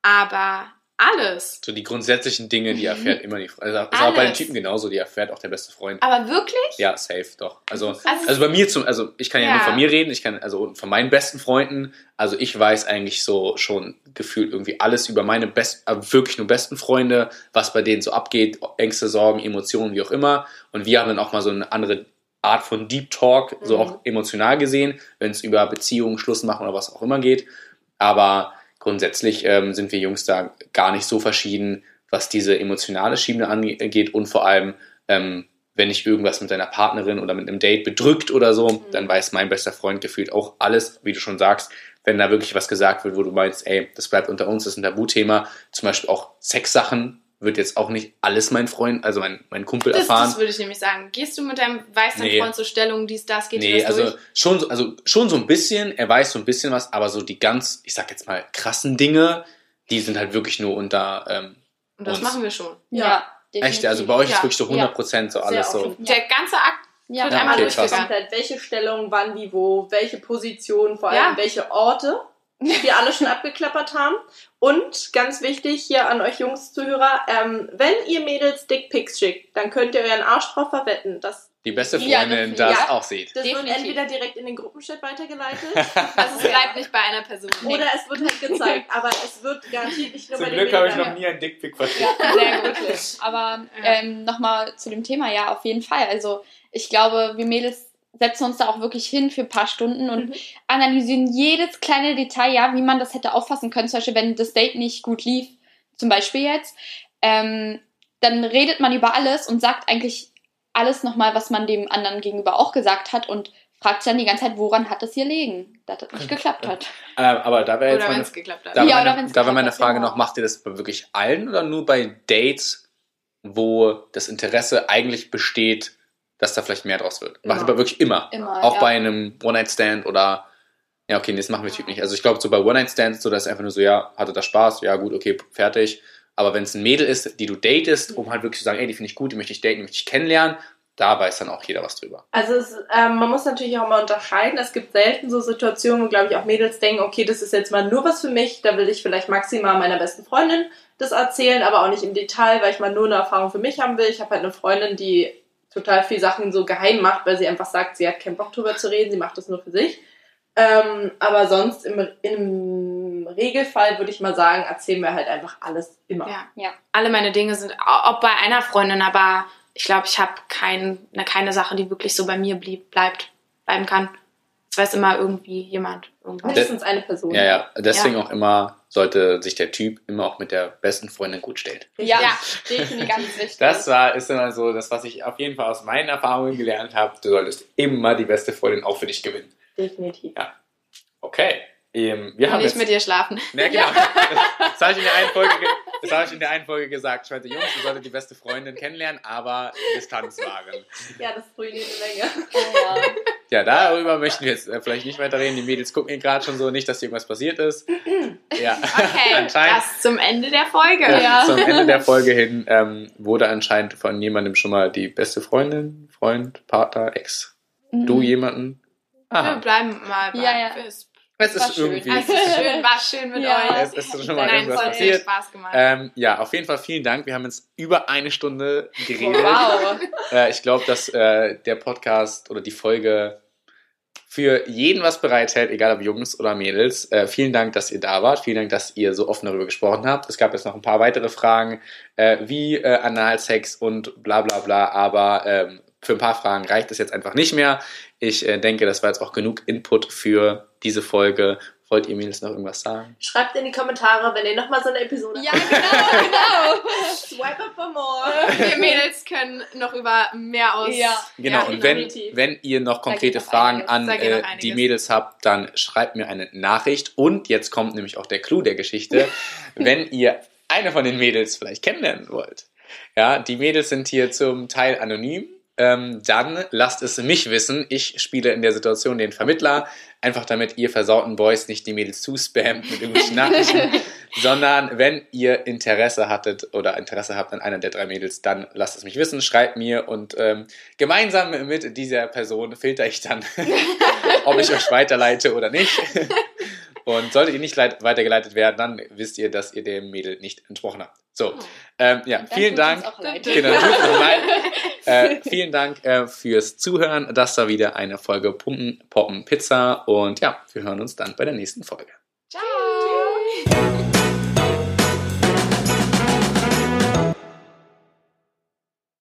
Aber alles, So die grundsätzlichen Dinge, die erfährt immer die Freundin. Also ist auch bei den. Typen genauso, die erfährt auch der beste Freund. aber wirklich? Ja, safe, doch. Also, Also, also bei mir zum, also ich kann ja, Ja. nur von mir reden, ich kann, also von meinen besten Freunden, also ich weiß eigentlich so schon gefühlt irgendwie alles über meine best, äh, wirklich nur besten Freunde, was bei denen so abgeht, Ängste, Sorgen, Emotionen, wie auch immer. Und wir haben dann auch mal so eine andere Art von Deep Talk, so Mhm. auch emotional gesehen, wenn es über Beziehungen, Schluss machen oder was auch immer geht. Aber grundsätzlich ähm, sind wir Jungs da gar nicht so verschieden, was diese emotionale Schiene angeht. Und vor allem, ähm, wenn ich irgendwas mit deiner Partnerin oder mit einem Date bedrückt oder so, dann weiß mein bester Freund gefühlt auch alles, wie du schon sagst, wenn da wirklich was gesagt wird, wo du meinst, ey, das bleibt unter uns, das ist ein Tabuthema, zum Beispiel auch Sexsachen, wird jetzt auch nicht alles mein Freund, also mein, mein Kumpel das, erfahren. das würde ich nämlich sagen. Gehst du mit deinem weißen Nee. Freund zur Stellung, dies, das, geht dir Nee, das also durch? schon, so- also schon so ein bisschen, er weiß so ein bisschen was, aber so die ganz, ich sag jetzt mal, krassen Dinge, die sind halt wirklich nur unter, ähm, Und das uns. machen wir schon. Ja. echt, also bei euch ist Ja, wirklich so 100 Prozent so alles so. offen. Der ganze Akt Ja, wird ja. einmal Okay, komplett. Welche Stellung, wann, wie, wo, welche Position, vor allem Ja. welche Orte, wir alle schon abgeklappert haben. Und ganz wichtig hier an euch Jungs Zuhörer, ähm, wenn ihr Mädels Dickpics schickt, dann könnt ihr euren Arsch drauf verwetten. Das, Die beste Ja, Freundin das- das ja. auch sieht. das wird Definitiv. entweder direkt in den Gruppenchat weitergeleitet Also es bleibt nicht bei einer Person. <laughs> oder es wird halt gezeigt. Aber es wird garantiert nicht nur Zum bei den Glück habe ich noch nie einen Dickpick verschickt. Ja, <laughs> sehr gut. Aber ähm, nochmal zu dem Thema, ja, auf jeden Fall. Also ich glaube, wir Mädels setzen uns da auch wirklich hin für ein paar Stunden und Mhm. analysieren jedes kleine Detail, ja, wie man das hätte auffassen können. Zum Beispiel, wenn das Date nicht gut lief, zum Beispiel jetzt, ähm, dann redet man über alles und sagt eigentlich alles nochmal, was man dem anderen gegenüber auch gesagt hat und fragt sich dann die ganze Zeit, woran hat es hier liegen, dass das nicht geklappt hat. Ähm, aber da wäre jetzt Oder wenn meine, es geklappt hat. da Ja, war oder meine, wenn's da war geklappt meine hat, Frage noch, macht ihr das bei wirklich allen oder nur bei Dates, wo das Interesse eigentlich besteht, dass da vielleicht mehr draus wird? Macht ihr Immer. aber wirklich immer? Immer. Auch ja. bei einem One-Night-Stand oder. Ja, okay, nee, das machen wir Typ nicht. Also ich glaube, so bei One-Night-Stands, so dass einfach nur so, ja, hatte das Spaß, ja gut, okay, fertig. Aber wenn es ein Mädel ist, die du datest, um halt wirklich zu sagen, ey, die finde ich gut, die möchte ich daten, die möchte ich kennenlernen, da weiß dann auch jeder was drüber. Also es, ähm, man muss natürlich auch mal unterscheiden. Es gibt selten so Situationen, wo, glaube ich, auch Mädels denken, okay, das ist jetzt mal nur was für mich. Da will ich vielleicht maximal meiner besten Freundin das erzählen, aber auch nicht im Detail, weil ich mal nur eine Erfahrung für mich haben will. Ich habe halt eine Freundin, die total viel Sachen so geheim macht, weil sie einfach sagt, sie hat keinen Bock drüber zu reden, sie macht das nur für sich. Ähm, aber sonst im, im Regelfall würde ich mal sagen, erzählen wir halt einfach alles immer. Ja. Ja. Alle meine Dinge sind, auch bei einer Freundin, aber ich glaube, ich habe kein, ne, keine Sache, die wirklich so bei mir blieb, bleibt, bleiben kann. Weiß immer irgendwie jemand. Irgendwas. Mindestens eine Person. Ja, ja. Deswegen auch immer sollte sich der Typ immer auch mit der besten Freundin gut stellen. Ja, Ja. definitiv ganz wichtig. Das war, ist immer so das, was ich auf jeden Fall aus meinen Erfahrungen gelernt habe. Du solltest immer die beste Freundin auch für dich gewinnen. Definitiv. Okay. Ähm, wir Und haben nicht jetzt, mit dir schlafen. Ja, genau. <laughs> Das habe ich, in der einen Folge ge- das hab ich in der einen Folge gesagt. Ich meinte, Jungs, ihr solltet die beste Freundin kennenlernen, aber Distanz wahren. Ja, das ruiniert eine Menge. Oh, ja. Ja, darüber möchten wir jetzt äh, vielleicht nicht weiter reden. Die Mädels gucken hier gerade schon so, nicht, dass irgendwas passiert ist. <clears throat> Ja, Okay, <laughs> anscheinend. das zum Ende der Folge. Ja. Zum Ende der <laughs> Folge hin ähm, wurde anscheinend von jemandem schon mal die beste Freundin, Freund, Partner, Ex. Du Mhm. jemanden? Wir Aha. bleiben mal bei Ja, ja. Es, war ist schön. irgendwie. es ist schön, war schön mit Ja. euch. Es ist schon mal Nein, irgendwas echt passiert. Spaß gemacht. Ähm, ja, auf jeden Fall vielen Dank. Wir haben jetzt über eine Stunde geredet. Wow. Äh, ich glaube, dass äh, der Podcast oder die Folge für jeden was bereithält, egal ob Jungs oder Mädels. Äh, vielen Dank, dass ihr da wart. Vielen Dank, dass ihr so offen darüber gesprochen habt. Es gab jetzt noch ein paar weitere Fragen, äh, wie äh, Analsex und bla bla bla, aber ähm, für ein paar Fragen reicht es jetzt einfach nicht mehr. Ich äh, denke, das war jetzt auch genug Input für diese Folge, Wollt ihr Mädels noch irgendwas sagen? Schreibt in die Kommentare, wenn ihr nochmal so eine Episode Ja, genau, genau. <laughs> Swipe up for more. Wir Mädels können noch über mehr aus. Ja. Genau, Ja, und wenn, definitiv. wenn ihr noch konkrete Fragen einiges. an äh, die Mädels habt, dann schreibt mir eine Nachricht. Und jetzt kommt nämlich auch der Clou der Geschichte. <laughs> wenn ihr eine von den Mädels vielleicht kennenlernen wollt, ja, die Mädels sind hier zum Teil anonym, ähm, dann lasst es mich wissen. Ich spiele in der Situation den Vermittler, einfach damit ihr versauten Boys nicht die Mädels zuspammt mit irgendwelchen Nachrichten, <laughs> sondern wenn ihr Interesse hattet oder Interesse habt an einer der drei Mädels, dann lasst es mich wissen, schreibt mir und ähm, gemeinsam mit dieser Person filter ich dann, <laughs> ob ich euch weiterleite oder nicht. Und solltet ihr nicht leit- weitergeleitet werden, dann wisst ihr, dass ihr dem Mädel nicht entsprochen habt. So, ähm, ja, vielen Dank. Genau. <laughs> Äh, vielen Dank äh, fürs Zuhören. Das war wieder eine Folge Pumpen, Poppen, Pizza. Und ja, wir hören uns dann bei der nächsten Folge.